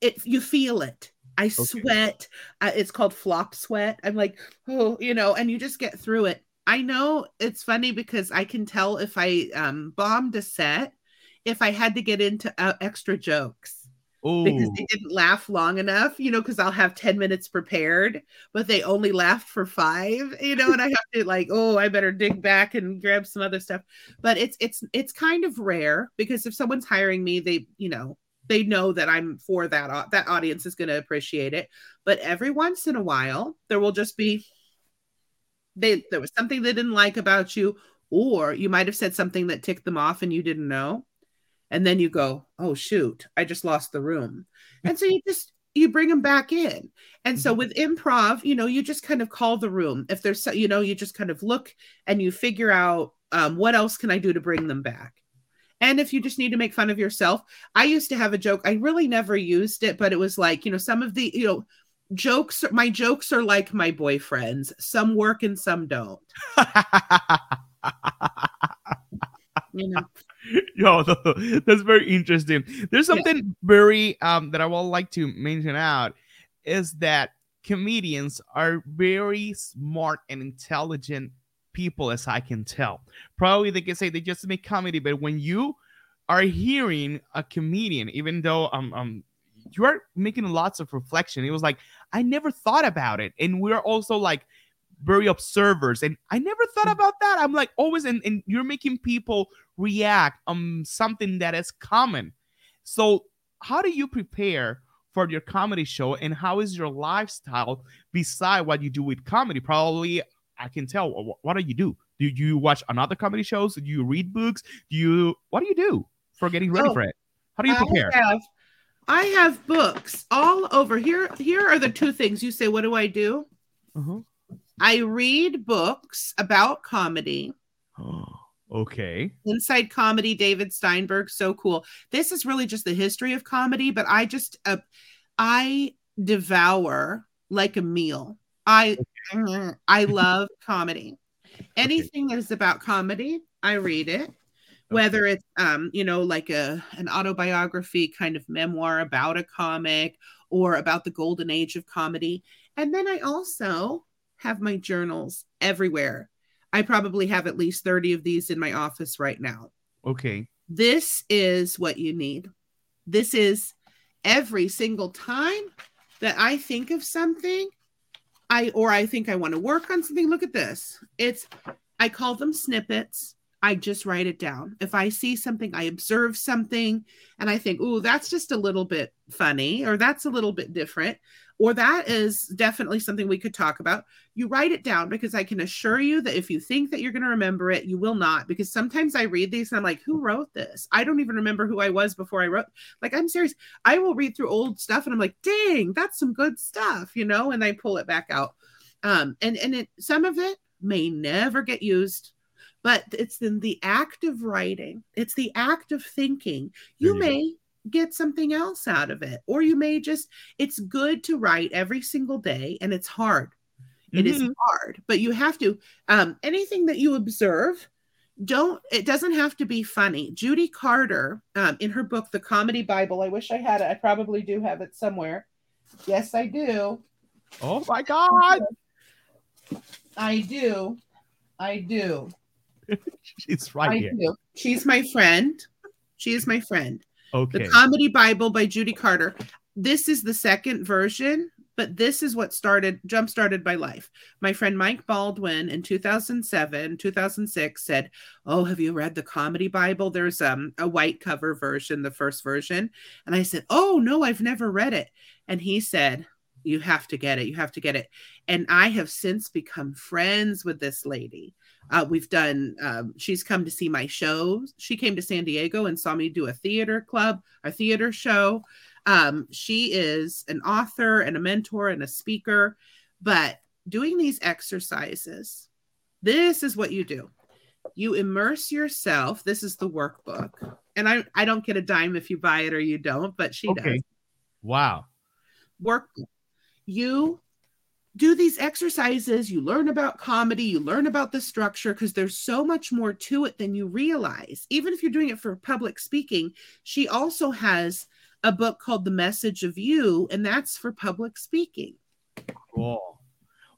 Speaker 2: it you feel it I okay. sweat. Uh, it's called flop sweat. I'm like, oh, you know, and you just get through it. I know it's funny because I can tell if I um, bombed a set if I had to get into uh, extra jokes. Ooh. Because they didn't laugh long enough, you know, because I'll have 10 minutes prepared, but they only laughed for five, you know, and I have to like, oh, I better dig back and grab some other stuff. But it's it's it's kind of rare because if someone's hiring me, they, you know, they know that I'm for that that audience is going to appreciate it. But every once in a while, there will just be they there was something they didn't like about you or you might have said something that ticked them off and you didn't know. And then you go oh shoot i just lost the room. And so you [laughs] just you bring them back in. And so mm-hmm. with improv you know you just kind of call the room. If there's you know you just kind of look and you figure out um, what else can i do to bring them back? And if you just need to make fun of yourself i used to have a joke i really never used it but it was like you know some of the you know jokes my jokes are like my boyfriends. Some work and some don't. [laughs]
Speaker 1: You know? Yo [laughs] that's very interesting. There's something yeah. very um that i would like to mention out is that comedians are very smart and intelligent people as i can tell. Probably they can say they just make comedy but when you are hearing a comedian even though um, um you are making lots of reflection. It was like i never thought about it. And we're also like very observers. And i never thought mm. about that. I'm like always and, and you're making people react on something that is common. So how do you prepare for your comedy show? And how is your lifestyle beside what you do with comedy? Probably i can tell. What do you do? Do you watch another comedy shows? Do you read books? Do you what do you do for getting ready oh, for it? How do you prepare?
Speaker 2: I have, I have books all over here here are the two things you say what do i do uh-huh. I read books about comedy.
Speaker 1: Oh, okay.
Speaker 2: Inside Comedy, David Steinberg, so cool. This is really just the history of comedy, but I just uh, I devour like a meal. I okay. I love [laughs] comedy. Anything okay. that is about comedy, I read it. Whether it's um, you know, like a an autobiography kind of memoir about a comic or about the golden age of comedy. And then I also have my journals everywhere. I probably have at least 30 of these in my office right now.
Speaker 1: Okay.
Speaker 2: This is what you need. This is every single time that I think of something, I or I think I want to work on something. Look at this. It's I call them snippets. I just write it down. If I see something, I observe something and I think, oh, that's just a little bit funny or that's a little bit different or that is definitely something we could talk about. You write it down because I can assure you that if you think that you're going to remember it, you will not. Because sometimes I read these and I'm like, who wrote this? I don't even remember who I was before I wrote. Like, I'm serious. I will read through old stuff and I'm like, dang, that's some good stuff, you know, and I pull it back out. Um, and and it, some of it may never get used but it's in the act of writing it's the act of thinking you may get something else out of it. Or you may just, it's good to write every single day and it's hard. It mm-hmm. is hard, but you have to, um, anything that you observe, don't, it doesn't have to be funny. Judy Carter, um, in her book, The Comedy Bible, I wish I had it. I probably do have it somewhere. Yes, I do.
Speaker 1: Oh my God.
Speaker 2: I do. I do. [laughs]
Speaker 1: She's right I here. Do.
Speaker 2: She's my friend. She is my friend.
Speaker 1: Okay.
Speaker 2: The Comedy Bible by Judy Carter. This is the second version, but this is what started jump started my life. My friend Mike Baldwin in 2007, 2006 said, "Oh, have you read the Comedy Bible? There's um a white cover version, the first version." And I said, "Oh, no, I've never read it." And he said, "You have to get it. You have to get it." And I have since become friends with this lady. Uh, we've done, um, she's come to see my shows. She came to San Diego and saw me do a theater club, a theater show. Um, she is an author and a mentor and a speaker. But doing these exercises, this is what you do you immerse yourself. This is the workbook. And I, I don't get a dime if you buy it or you don't, but she okay. does.
Speaker 1: Wow.
Speaker 2: Workbook. You do these exercises, you learn about comedy, you learn about the structure because there's so much more to it than you realize. Even if you're doing it for public speaking, she also has a book called The Message of You, and that's for public speaking.
Speaker 1: Cool.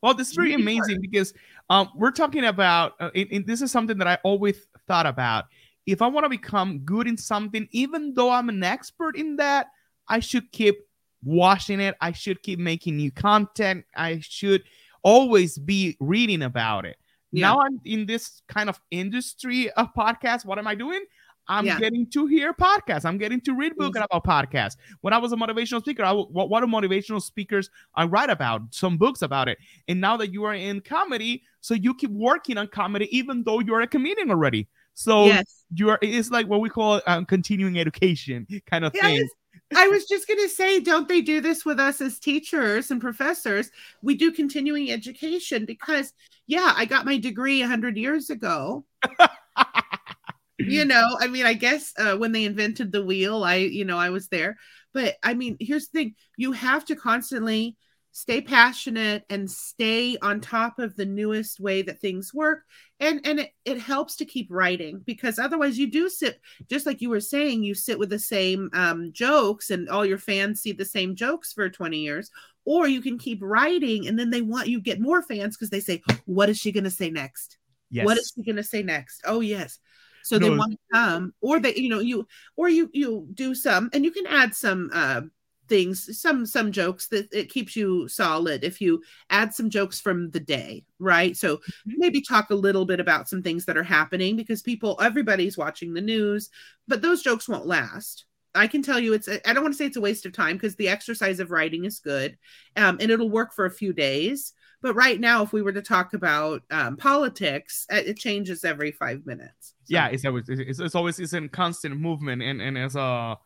Speaker 1: Well, this is very amazing because um, we're talking about, uh, it, this is something that I always thought about. If I want to become good in something, even though I'm an expert in that, I should keep watching it. I should keep making new content. I should always be reading about it. Yeah. Now I'm in this kind of industry of podcasts. What am I doing? I'm yeah. getting to hear podcasts. I'm getting to read books about podcasts. When I was a motivational speaker, I what what are motivational speakers I write about? Some books about it. And now that you are in comedy, so you keep working on comedy even though you're a comedian already. So yes. you're it's like what we call um, continuing education kind of thing.
Speaker 2: I was just going to say, don't they do this with us as teachers and professors? We do continuing education because, yeah, I got my degree 100 years ago. [laughs] you know, I mean, I guess uh, when they invented the wheel, I, you know, I was there. But I mean, here's the thing you have to constantly stay passionate and stay on top of the newest way that things work and and it, it helps to keep writing because otherwise you do sit just like you were saying you sit with the same um, jokes and all your fans see the same jokes for 20 years or you can keep writing and then they want you get more fans because they say what is she going to say next yes. what is she going to say next oh yes so no. they want to come or they you know you or you you do some and you can add some uh things some some jokes that it keeps you solid if you add some jokes from the day right so mm-hmm. maybe talk a little bit about some things that are happening because people everybody's watching the news but those jokes won't last i can tell you it's i don't want to say it's a waste of time because the exercise of writing is good um, and it'll work for a few days but right now if we were to talk about um, politics it changes every five minutes
Speaker 1: so. yeah it's always it's, it's always it's in constant movement and and as a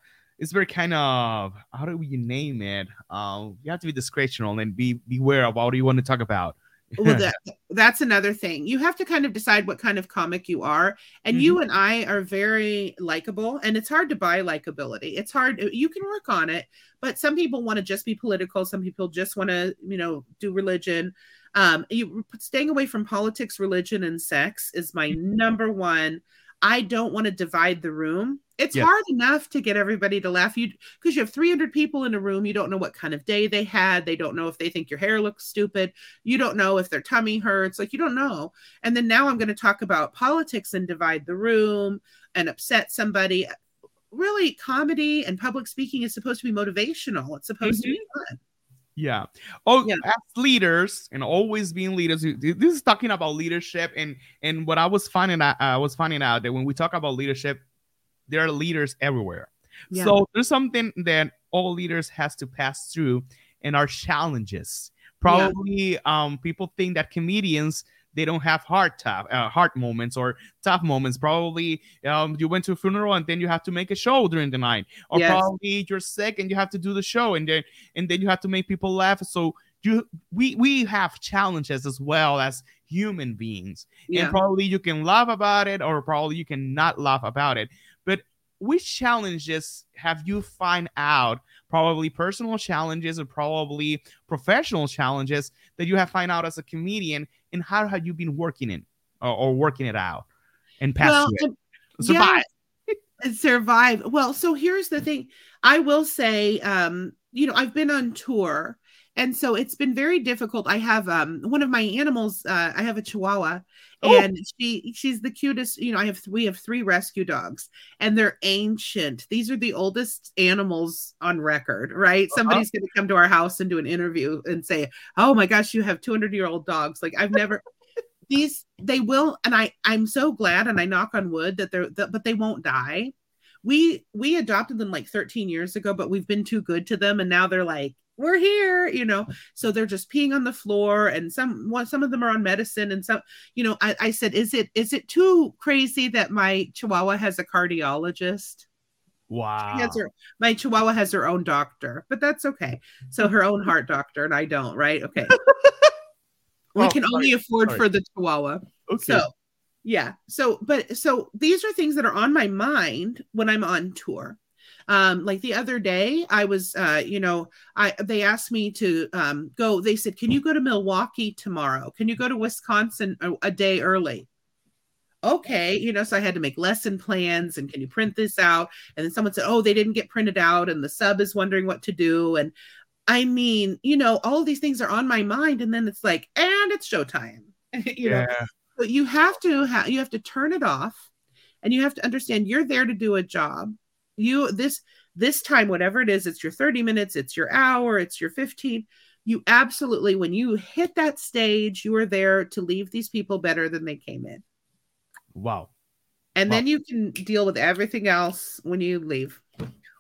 Speaker 1: it's very kind of how do we name it? Um, you have to be discretional and be beware of what you want to talk about.
Speaker 2: well, that, [laughs] that's another thing. You have to kind of decide what kind of comic you are. And mm-hmm. you and I are very likable, and it's hard to buy likability. It's hard. You can work on it, but some people want to just be political. Some people just want to, you know, do religion. Um, you staying away from politics, religion, and sex is my mm-hmm. number one. I don't want to divide the room it's yes. hard enough to get everybody to laugh you because you have 300 people in a room you don't know what kind of day they had they don't know if they think your hair looks stupid you don't know if their tummy hurts like you don't know and then now i'm going to talk about politics and divide the room and upset somebody really comedy and public speaking is supposed to be motivational it's supposed mm-hmm. to be mm-hmm. fun
Speaker 1: yeah. Oh, yeah. as leaders and always being leaders. This is talking about leadership, and and what I was finding out, I was finding out that when we talk about leadership, there are leaders everywhere. Yeah. So there's something that all leaders has to pass through and are challenges. Probably yeah. um, people think that comedians they don't have hard tough uh, hard moments or tough moments. Probably um, you went to a funeral and then you have to make a show during the night, or yes. probably you're sick and you have to do the show and then and then you have to make people laugh. So you we we have challenges as well as human beings, yeah. and probably you can laugh about it or probably you can not laugh about it But which challenges have you find out probably personal challenges or probably professional challenges that you have find out as a comedian and how have you been working in or, or working it out and pass well, it
Speaker 2: survive. yeah, [laughs] survive. Well so here's the thing. I will say um you know i've been on tour and so it's been very difficult. I have um one of my animals uh, i have a chihuahua oh. and she she's the cutest you know i have we have three rescue dogs and they're ancient. These are the oldest animals on record right? Uh-huh. somebody's going to come to our house and do an interview and say oh my gosh you have 200 year old dogs. Like i've never [laughs] these they will and i i'm so glad and i knock on wood that they're that, but they won't die. We we adopted them like 13 years ago but we've been too good to them and now they're like we're here you know? So they're just peeing on the floor and some one some of them are on medicine and some you know I, I said is it is it too crazy that my chihuahua has a cardiologist?
Speaker 1: Wow.
Speaker 2: her, my chihuahua has her own doctor but that's okay. So her own heart doctor and i don't right? Okay. [laughs] We oh, can sorry. only afford sorry. for the chihuahua. Okay. So yeah. So but so these are things that are on my mind when i'm on tour um, like the other day, I was, uh, you know, I they asked me to um, go. They said, "Can you go to Milwaukee tomorrow? Can you go to Wisconsin a, a day early?" okay, you know, so I had to make lesson plans and can you print this out? And then someone said, oh, they didn't get printed out, and the sub is wondering what to do. And I mean, you know, all these things are on my mind, and then it's like, and it's showtime. [laughs] you yeah. know, but you have to have you have to turn it off, and you have to understand you're there to do a job you this this time whatever it is it's your 30 minutes it's your hour it's your 15 you absolutely when you hit that stage you are there to leave these people better than they came in.
Speaker 1: Wow.
Speaker 2: And wow. then you can deal with everything else when you leave.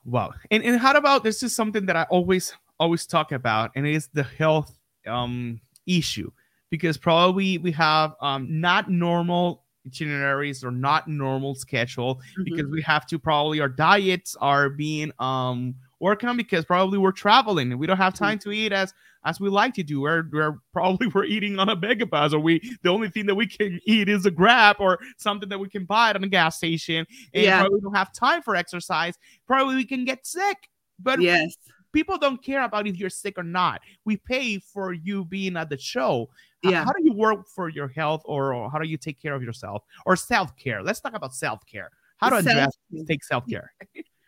Speaker 1: Wow. And, and how about this is something that i always always talk about and it is the health um issue. Because probably we have um not normal itineraries or not normal schedule mm-hmm. because we have to probably our diets are being um working on because probably we're traveling and we don't have time mm-hmm. to eat as as we like to do. We're, we're probably [laughs] we're eating on a Megabus or we the only thing that we can eat is a grab or something that we can buy at a gas station. And yeah. probably don't have time for exercise. Probably we can get sick. But
Speaker 2: yes.
Speaker 1: people don't care about if you're sick or not. We pay for you being at the show.
Speaker 2: Yeah.
Speaker 1: How do you work for your health or, or how do you take care of yourself or self care? Let's talk about self care. How do Andrea take self care?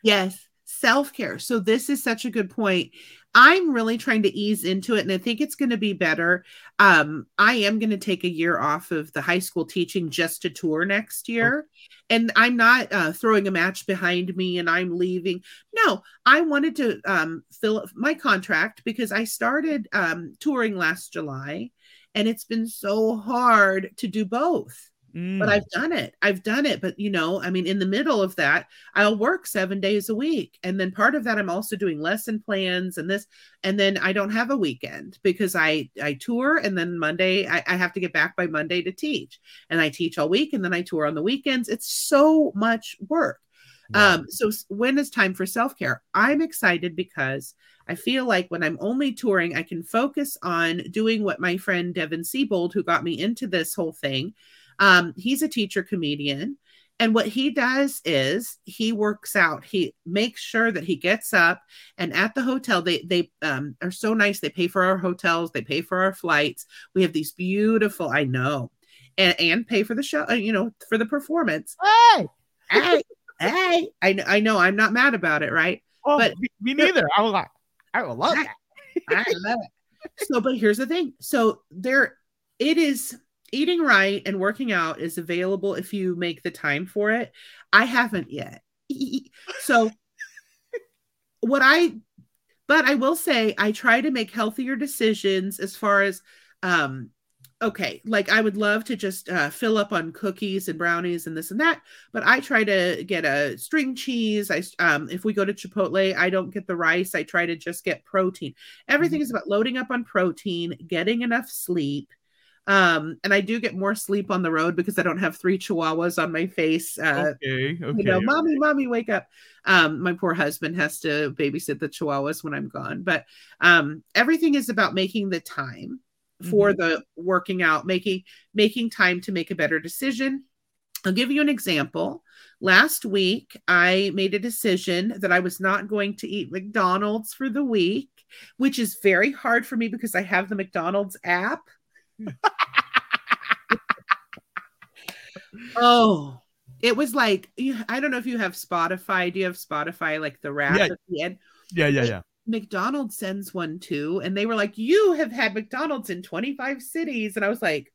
Speaker 2: yes self care. So, this is such a good point. I'm really trying to ease into it, and I think it's going to be better. Um, I am going to take a year off of the high school teaching just to tour next year. Oh. And I'm not uh, throwing a match behind me and I'm leaving. No, I wanted to um, fill my contract because I started um, touring last July, and it's been so hard to do both. Mm. But I've done it. I've done it. But, you know, I mean, in the middle of that, I'll work seven days a week. And then part of that, I'm also doing lesson plans and this. And then I don't have a weekend because I, I tour. And then Monday, I, I have to get back by Monday to teach. And I teach all week. And then I tour on the weekends. It's so much work. Wow. Um, so when is time for self-care? I'm excited because I feel like when I'm only touring, I can focus on doing what my friend Devin Siebold, who got me into this whole thing, um, he's a teacher comedian. And what he does is he works out. He makes sure that he gets up and at the hotel, they they um, are so nice. They pay for our hotels, they pay for our flights. We have these beautiful, I know, and, and pay for the show, uh, you know, for the performance.
Speaker 1: Hey,
Speaker 2: hey, hey! I I know I'm not mad about it, right?
Speaker 1: Oh, but me, neither. I was like, I will love that.
Speaker 2: I love it. So, but here's the thing. So there, it is eating right and working out is available if you make the time for it. I haven't yet. [laughs] so what I but I will say I try to make healthier decisions as far as um okay, like I would love to just uh, fill up on cookies and brownies and this and that, but I try to get a string cheese. I um, if we go to Chipotle, I don't get the rice. I try to just get protein. Everything mm-hmm. is about loading up on protein, getting enough sleep, um, and I do get more sleep on the road because I don't have three chihuahuas on my face. Uh,
Speaker 1: okay, okay.
Speaker 2: You know, mommy, mommy, wake up. Um, my poor husband has to babysit the chihuahuas when I'm gone. But um, everything is about making the time for mm-hmm. the working out, making making time to make a better decision. I'll give you an example. Last week, I made a decision that I was not going to eat McDonald's for the week, which is very hard for me because I have the McDonald's app [laughs] oh, it was like I don't know if you have Spotify. Do you have Spotify like the rap
Speaker 1: yeah.
Speaker 2: at the end?
Speaker 1: Yeah, yeah, yeah.
Speaker 2: McDonald's sends one too, and they were like, "You have had McDonald's in 25 cities," and I was like,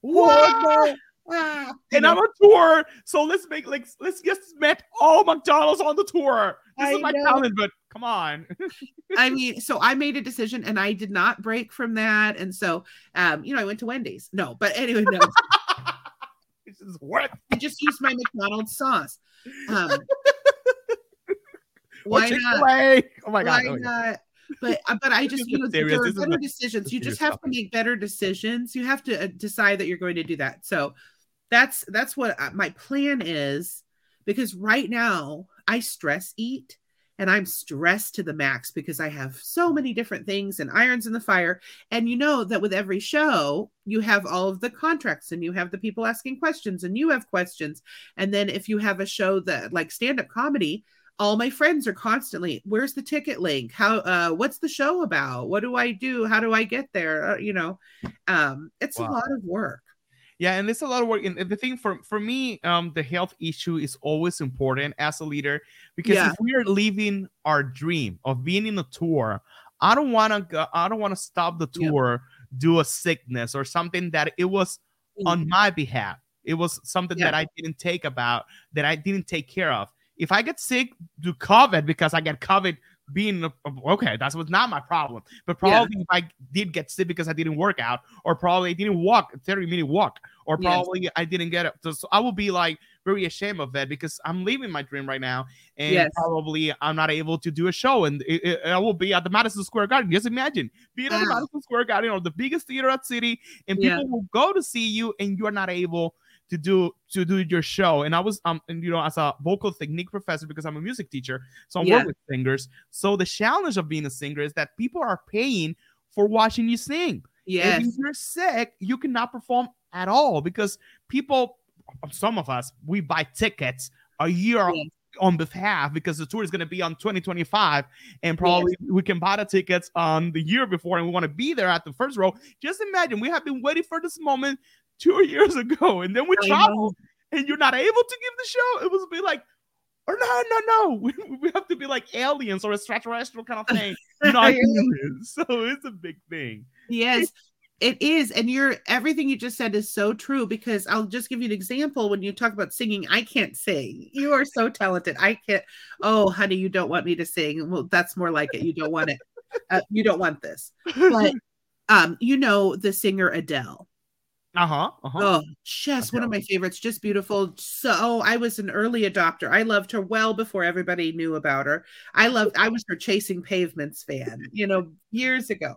Speaker 1: "What?" Ah, and I'm a tour, so let's make like let's just met all McDonald's on the tour. This I is my know. talent, but come on. [laughs]
Speaker 2: I mean, so I made a decision and I did not break from that. And so um, you know, I went to Wendy's. No, but anyway, no. [laughs]
Speaker 1: this is what
Speaker 2: I just used my McDonald's sauce. Um [laughs] why not?
Speaker 1: Oh my god.
Speaker 2: Why oh, not? but uh, but I [laughs] just you know there are better decisions. You just have to make better decisions. You have to uh, decide that you're going to do that. So that's that's what uh, my plan is because right now I stress eat and I'm stressed to the max because I have so many different things and irons in the fire. And you know that with every show, you have all of the contracts and you have the people asking questions and you have questions. And then if you have a show that like stand up comedy, all my friends are constantly where's the ticket link? How uh what's the show about? What do i do? How do i get there? Uh, you know um it's wow. a lot of work.
Speaker 1: Yeah and it's a lot of work and the thing for for me um the health issue is always important as a leader because yeah. if we are living our dream of being in a tour i don't want to i don't want to stop the tour do a sickness or something that it was mm-hmm. on my behalf. It was something that i didn't take about that i didn't take care of if I get sick do COVID because I get COVID being okay, that was not my problem. But probably yeah. if I did get sick because I didn't work out, or probably I didn't walk a 30 minute walk, or probably yes. I didn't get it. So, I will be like very ashamed of that because I'm living my dream right now, and yes. probably I'm not able to do a show, and it, it, I will be at the Madison Square Garden. Just imagine being at the uh-huh. Madison Square Garden or the biggest theater at city, and people yeah. will go to see you, and you are not able to do to do your show and i was um and you know as a vocal technique professor because i'm a music teacher so i yeah. work with singers so the challenge of being a singer is that people are paying for watching you sing
Speaker 2: yeah
Speaker 1: if you're sick you cannot perform at all because people some of us we buy tickets a year on behalf because the tour is going to be on 2025 and probably yes. we can buy the tickets on the year before and we want to be there at the first row. Just imagine we have been waiting for this moment two years ago and then we travel and you're not able to give the show. It was be like, or no, no, no. [laughs] We, we have to be like aliens or a extraterrestrial kind of [laughs] thing. not humans. [laughs] So it's a big thing.
Speaker 2: Yes. It is, and you're everything you just said is so true because I'll just give you an example. When you talk about singing, I can't sing. You are so talented. I can't. Oh, honey, you don't want me to sing. Well, that's more like it. You don't want it. Uh, you don't want this. But um, you know the singer Adele.
Speaker 1: Uh-huh, uh-huh.
Speaker 2: Oh, just one of my favorites. Just beautiful. So I was an early adopter. I loved her well before everybody knew about her. I loved I was her chasing pavements fan, you know, years ago.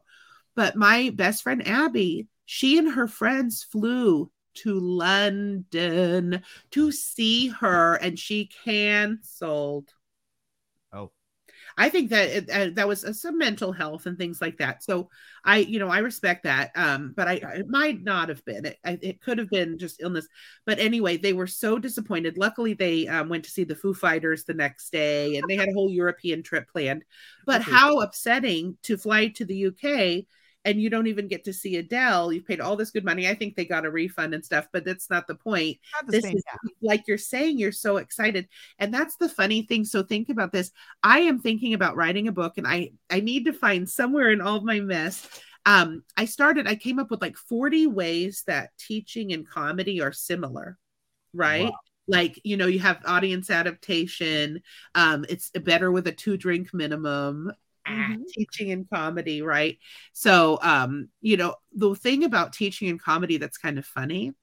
Speaker 2: But my best friend Abby, she and her friends flew to London to see her and she canceled. I think that it, uh, that was uh, some mental health and things like that. So I, you know, I respect that. Um, but I, it might not have been. It, it could have been just illness. But anyway, they were so disappointed. Luckily, they um, went to see the Foo Fighters the next day, and they had a whole European trip planned. But how upsetting to fly to the UK and you don't even get to see Adele. You've paid all this good money. I think they got a refund and stuff, but that's not the point. Not the this same, is yeah. like you're saying, you're so excited. And that's the funny thing. So think about this. I am thinking about writing a book and I I need to find somewhere in all of my mess. Um, I started, I came up with like 40 ways that teaching and comedy are similar, right? Wow like you know you have audience adaptation um it's better with a two drink minimum mm-hmm. teaching in comedy, right? So, um, you know, the thing about teaching in comedy that's kind of funny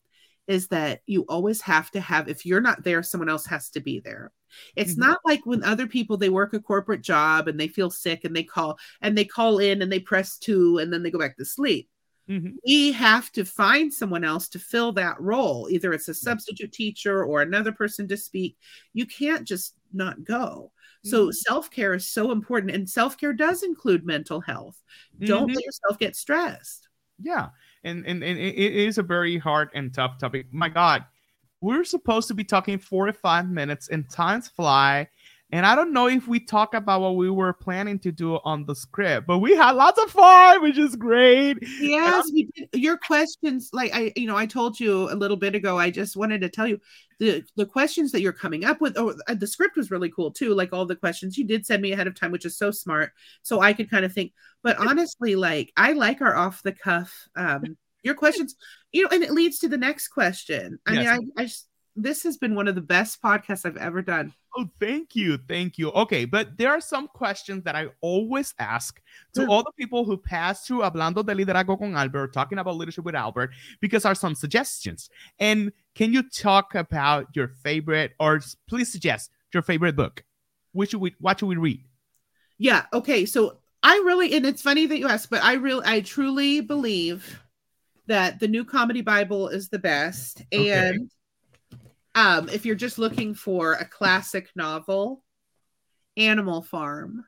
Speaker 2: is that you always have to have, if you're not there, someone else has to be there. It's mm-hmm. not like when other people they work a corporate job and they feel sick and they call and they call in and they press two and then they go back to sleep. Mm-hmm. We have to find someone else to fill that role. Either it's a substitute teacher or another person to speak. You can't just not go. So mm-hmm. self-care is so important and self-care does include mental health. Don't mm-hmm. let yourself get stressed.
Speaker 1: Yeah. And, and and it is a very hard and tough topic. My god, we're supposed to be talking 45 minutes and times fly and I don't know if we talk about what we were planning to do on the script, but we had lots of fun, which is great.
Speaker 2: Yes, we did. Your questions, like I, you know, I told you a little bit ago. I just wanted to tell you the the questions that you're coming up with. Oh, uh, the script was really cool too. Like all the questions you did send me ahead of time, which is so smart. So I could kind of think. But honestly, like I like our off the cuff. Um, your questions, you know, and it leads to the next question. I yes. mean, I, I just this has been one of the best podcasts I've ever done.
Speaker 1: Oh, thank you. Thank you. Okay, but there are some questions that I always ask to hmm. all the people who pass through Hablando de Liderazgo con Albert, talking about leadership with Albert, because are some suggestions. And can you talk about your favorite, or please suggest your favorite book? Which should we, what should we read?
Speaker 2: Yeah. Okay. So I really, and it's funny that you asked, but I really, I truly believe that the New Comedy Bible is the best. Okay. Um, if you're just looking for a classic novel, Animal Farm.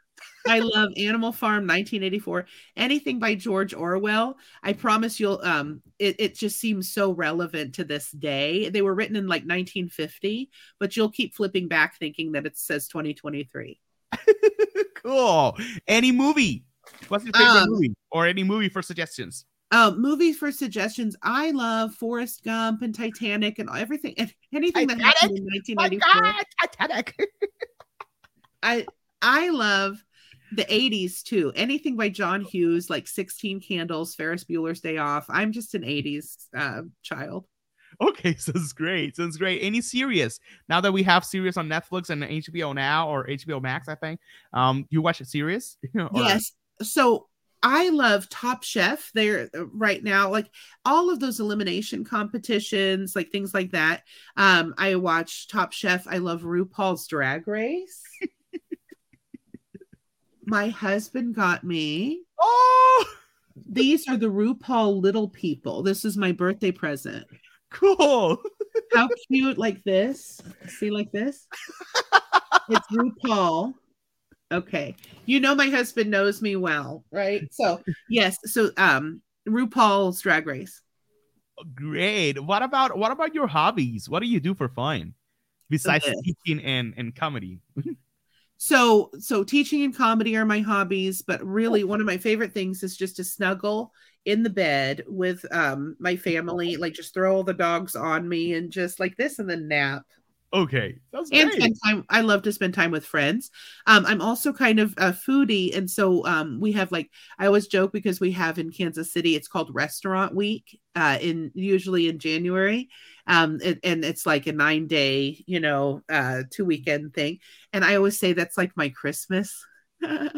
Speaker 2: I love [laughs] Animal Farm 1984. Anything by George Orwell. I promise you'll um it, it just seems so relevant to this day. They were written in like 1950, but you'll keep flipping back thinking that it says 2023. [laughs]
Speaker 1: cool. Any movie? What's your favorite um, movie? Or any movie for suggestions?
Speaker 2: Uh, movies for suggestions. I love Forrest Gump and Titanic and everything and anything Titanic? that happened in 1994. God, Titanic. [laughs] I I love the 80s too. Anything by John Hughes, like 16 Candles, Ferris Bueller's Day Off. I'm just an 80s uh, child.
Speaker 1: Okay, [laughs] sounds great. Sounds great. Any series now that we have series on Netflix and HBO now or HBO Max, I think. Um, you watch a series? [laughs]
Speaker 2: yes. So I love Top Chef there uh, right now, like all of those elimination competitions, like things like that. Um, I watch Top Chef. I love RuPaul's Drag Race. [laughs] My husband got me.
Speaker 1: Oh,
Speaker 2: these are the RuPaul little people. This is my birthday present.
Speaker 1: Cool.
Speaker 2: How cute, like this. See, like this. [laughs] It's RuPaul Okay. You know my husband knows me well, right? [laughs] So, yes. So, um RuPaul's Drag Race.
Speaker 1: Great. What about what about your hobbies? What do you do for fun? besides okay. teaching and and comedy? [laughs]
Speaker 2: so so teaching and comedy are my hobbies, but really one of my favorite things is just to snuggle in the bed with um my family, like just throw all the dogs on me and just like this and then nap.
Speaker 1: Okay, that's
Speaker 2: and spend time. I love to spend time with friends. Um, I'm also kind of a foodie, and so um, we have like I always joke because we have in Kansas City. It's called Restaurant Week. Uh, in usually in January, um, it, and it's like a nine day, you know, uh, two weekend thing. And I always say that's like my Christmas. [laughs] oh,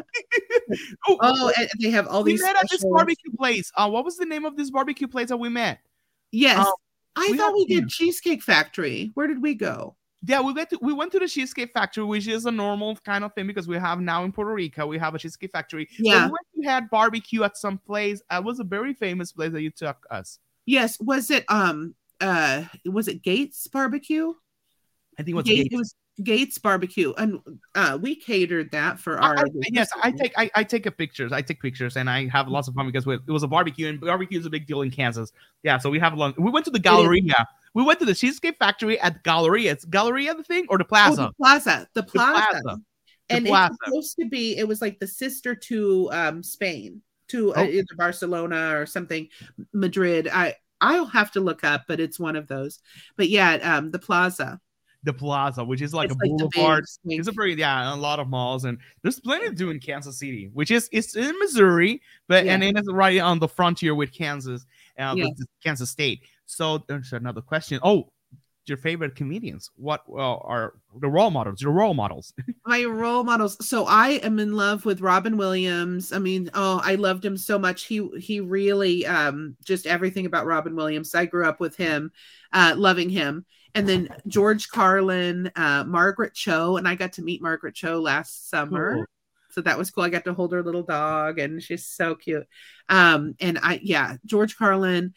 Speaker 2: oh and they have all
Speaker 1: we
Speaker 2: these.
Speaker 1: We met at this barbecue place. Uh, what was the name of this barbecue place that we met?
Speaker 2: Yes, um, I we thought we did Cheesecake Factory. Where did we go?
Speaker 1: Yeah, we went to we went to the Cheesecake Factory, which is a normal kind of thing because we have now in Puerto Rico we have a Cheesecake Factory.
Speaker 2: Yeah,
Speaker 1: we went to had barbecue at some place. It was a very famous place that you took us.
Speaker 2: Yes, was it um uh was it Gates Barbecue?
Speaker 1: I think it was Gates. Gates.
Speaker 2: It was Gates Barbecue, and uh, we catered that for our. I,
Speaker 1: yes, I take I, I take a pictures. I take pictures, and I have lots of fun because we, it was a barbecue, and barbecue is a big deal in Kansas. Yeah, so we have a long. We went to the Galleria. We went to the Cheesecake Factory at the Galleria. It's Galleria the thing or the Plaza?
Speaker 2: Oh, the Plaza. The Plaza. The plaza. And plaza. it's supposed to be. It was like the sister to um, Spain, to uh, oh. either Barcelona or something, Madrid. I I'll have to look up, but it's one of those. But yeah, um, the Plaza
Speaker 1: the plaza, which is like it's a like boulevard. It's a very yeah, a lot of malls, and there's plenty to do in Kansas City, which is it's in Missouri, but yeah. and it's right on the frontier with Kansas, uh, yeah. with Kansas State. So there's another question. Oh, your favorite comedians? What well, are the role models? Your role models? [laughs]
Speaker 2: My role models. So I am in love with Robin Williams. I mean, oh, I loved him so much. He he really um just everything about Robin Williams. I grew up with him, uh, loving him. And then George Carlin, uh, Margaret Cho, and I got to meet Margaret Cho last summer. Cool. So that was cool. I got to hold her little dog, and she's so cute. Um, and I, yeah, George Carlin,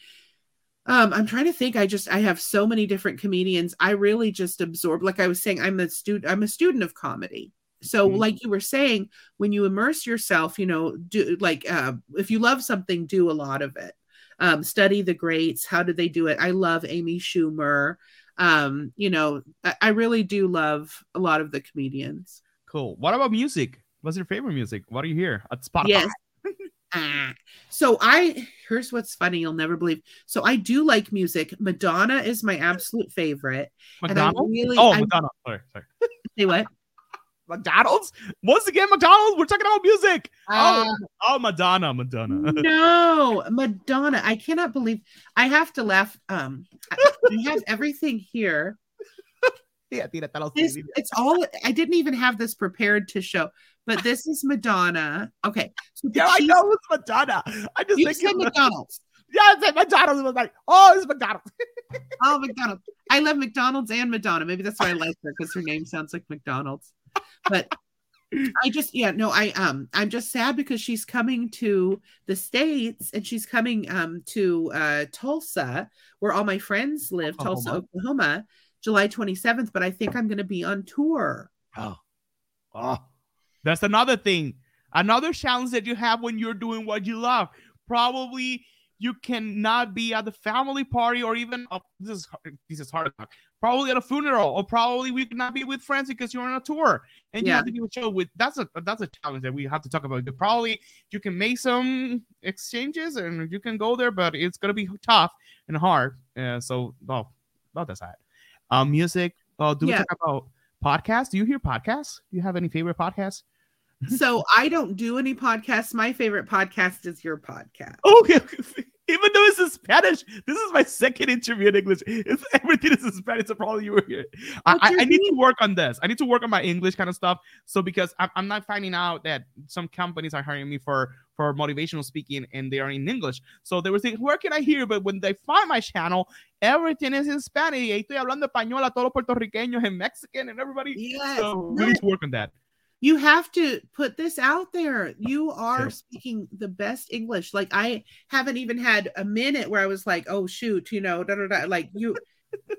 Speaker 2: um, I'm trying to think. I just I have so many different comedians. I really just absorb. Like I was saying, I'm a student. I'm a student of comedy. So, mm-hmm. like you were saying, when you immerse yourself, you know, do like uh, if you love something, do a lot of it. Um, study the greats. How did they do it? I love Amy Schumer. Um, you know, I, I really do love a lot of the comedians.
Speaker 1: Cool. What about music? What's your favorite music? What do you hear at Spotify? Yes.
Speaker 2: Ah. So I here's what's funny, you'll never believe. So I do like music. Madonna is my absolute favorite.
Speaker 1: McDonald's? Really, oh, I, Madonna. Sorry, sorry.
Speaker 2: Say what?
Speaker 1: McDonald's? Once again, McDonald's. We're talking about music. Uh, oh, oh, Madonna, Madonna. [laughs]
Speaker 2: no, Madonna. I cannot believe. I have to laugh. Um, I, I have everything here.
Speaker 1: Yeah,
Speaker 2: this, it's all. I didn't even have this prepared to show but this is Madonna. Okay.
Speaker 1: So yeah, I know it's Madonna. I just
Speaker 2: you said McDonald's.
Speaker 1: Yeah, I said McDonald's. was like, oh, it's McDonald's. [laughs]
Speaker 2: oh, McDonald's. I love McDonald's and Madonna. Maybe that's why I like her because her name sounds like McDonald's. But I just yeah no I um I'm just sad because she's coming to the states and she's coming um to uh Tulsa where all my friends live Oklahoma. Tulsa Oklahoma July 27th but I think I'm going to be on tour.
Speaker 1: Oh. Oh. That's another thing. Another challenge that you have when you're doing what you love. Probably you cannot be at the family party or even oh, this is this is hard. Probably at a funeral, or probably we cannot be with friends because you're on a tour and you have to do a show with. That's a that's a challenge that we have to talk about. But probably you can make some exchanges and you can go there, but it's gonna be tough and hard. Uh, so, oh, not that side. Um, music. Oh, do we yeah. talk about podcasts? Do you hear podcasts? Do you have any favorite podcasts?
Speaker 2: so I don't do any podcasts. My favorite podcast is your podcast. [laughs]
Speaker 1: Okay. Even though it's in Spanish, this is my second interview in English. It's [laughs] everything is in Spanish, so probably you were here. I, I, I, need to work on this. I need to work on my English kind of stuff. So because I'm, I'm not finding out that some companies are hiring me for for motivational speaking and they are in English. So they were thinking, where can I hear? But when they find my channel, everything is in Spanish. Y estoy hablando español a todos los puertorriqueños and Mexican and everybody.
Speaker 2: Yes.
Speaker 1: So we need to work on that
Speaker 2: you have to put this out there. You are speaking the best English. Like I haven't even had a minute where I was like, oh shoot, you know, da, da, da. like you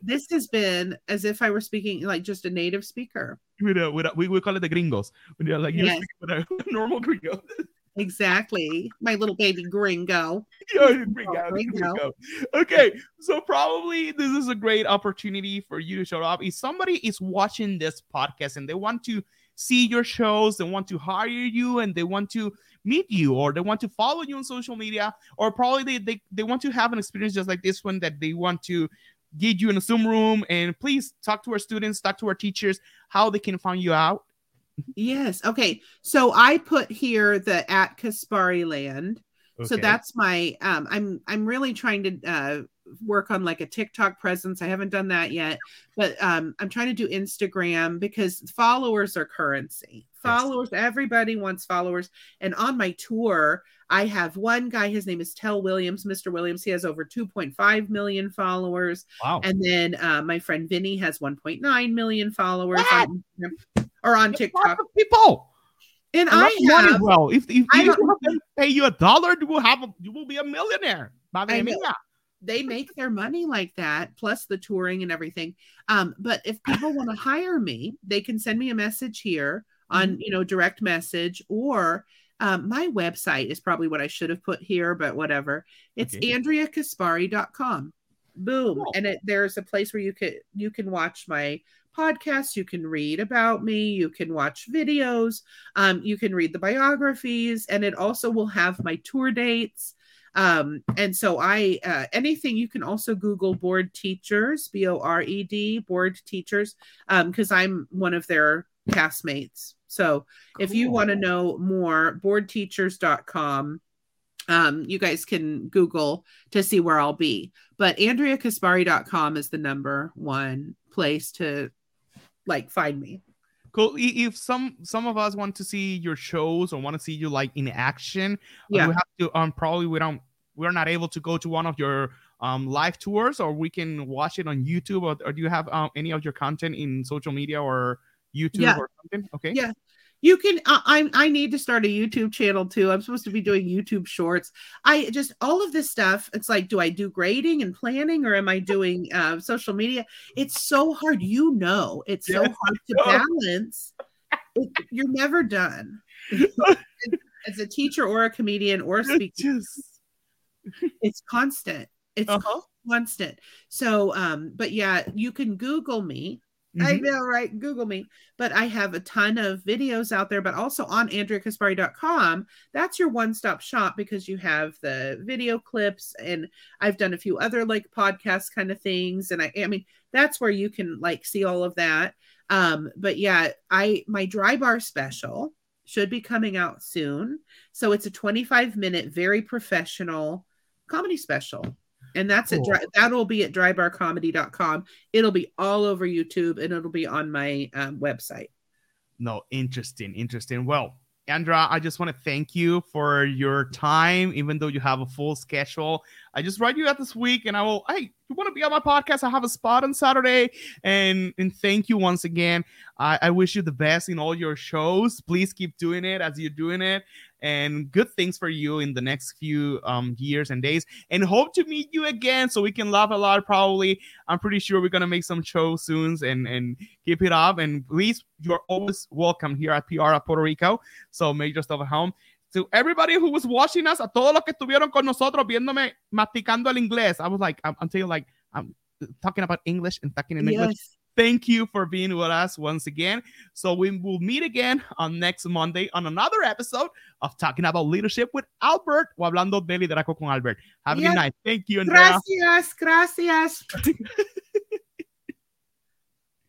Speaker 2: this has been as if I were speaking like just a native speaker.
Speaker 1: Know, we, we call it the gringos when you're like you're yes. with a [laughs] normal gringo.
Speaker 2: exactly. My little baby gringo. [laughs]
Speaker 1: Yeah, gringo, gringo. Okay, so probably this is a great opportunity for you to show up. If somebody is watching this podcast and they want to see your shows, they want to hire you, and they want to meet you, or they want to follow you on social media, or probably they, they, they want to have an experience just like this one that they want to get you in a Zoom room. And please talk to our students, talk to our teachers, how they can find you out
Speaker 2: Yes. Okay. So I put here the at Caspari land. Okay. So that's my um I'm I'm really trying to uh work on like a TikTok presence. I haven't done that yet, but um I'm trying to do Instagram because followers are currency. Followers, yes. everybody wants followers. And on my tour, I have one guy, his name is Tell Williams, Mr. Williams. He has over 2.5 million followers. Wow. And then uh, my friend Vinny has 1.9 million followers on or on TikTok.
Speaker 1: People.
Speaker 2: And I have, money,
Speaker 1: well, if, if, if you pay you a dollar, you will have a, you will be a millionaire.
Speaker 2: They make their money like that, plus the touring and everything. Um, but if people want to [sighs] hire me, they can send me a message here on mm-hmm. you know direct message or um, my website is probably what I should have put here, but whatever. It's okay. AndreaCaspari.com. Boom. Cool. And it, there's a place where you can you can watch my podcasts, you can read about me, you can watch videos, um, you can read the biographies, and it also will have my tour dates. Um, and so I uh, anything you can also Google Bored Teachers, B O R E D, Bored Teachers, because um, I'm one of their castmates. So cool. if you want to know more, boredteachers.com. Um, you guys can Google to see where I'll be. But AndreaCaspari.com is the number one place to like find me.
Speaker 1: Cool. If some some of us want to see your shows or want to see you like in action, yeah, we have to um probably we don't we're not able to go to one of your um live tours or we can watch it on YouTube or, or do you have um, any of your content in social media or YouTube yeah. or something? Okay.
Speaker 2: Yeah you can I, I need to start a youtube channel too. I'm supposed to be doing youtube shorts. I just all of this stuff it's like do i do grading and planning or am i doing uh, social media? It's so hard. You know it's so hard to balance. It, you're never done. [laughs] As a teacher or a comedian or a speaker it's constant. It's uh-huh. constant. So um but yeah you can google me Mm-hmm. I know, right? Google me. But I have a ton of videos out there, but also on AndreaCaspari.com. That's your one stop shop because you have the video clips, and I've done a few other like podcast kind of things. And I, I mean, that's where you can like see all of that. Um, but yeah, I my dry bar special should be coming out soon. So it's a 25 minute, very professional comedy special and that's cool. it that'll be at drybarcomedy.com it'll be all over youtube and it'll be on my um, website.
Speaker 1: No interesting interesting. Well andra i just want to thank you for your time even though you have a full schedule. I just write you out this week and i will hey you want to be on my podcast i have a spot on saturday. And and thank you once again. I, I wish you the best in all your shows. Please keep doing it as you're doing it and good things for you in the next few um, years and days. And hope to meet you again so we can laugh a lot. Probably, I'm pretty sure we're gonna make some shows soon and and keep it up. And please, you're always welcome here at PR at Puerto Rico. So make yourself at home. To everybody who was watching us, a todos los que estuvieron con nosotros viéndome masticando el inglés, I was like, I'm, I'm telling you, like, I'm talking about English and talking in English. Thank you for being with us once again. So we will meet again on next Monday on another episode of Talking About Leadership with Albert o hablando de liderazgo con Albert. Have a yes. good night. Thank you, Andrea.
Speaker 2: Gracias, gracias. [laughs]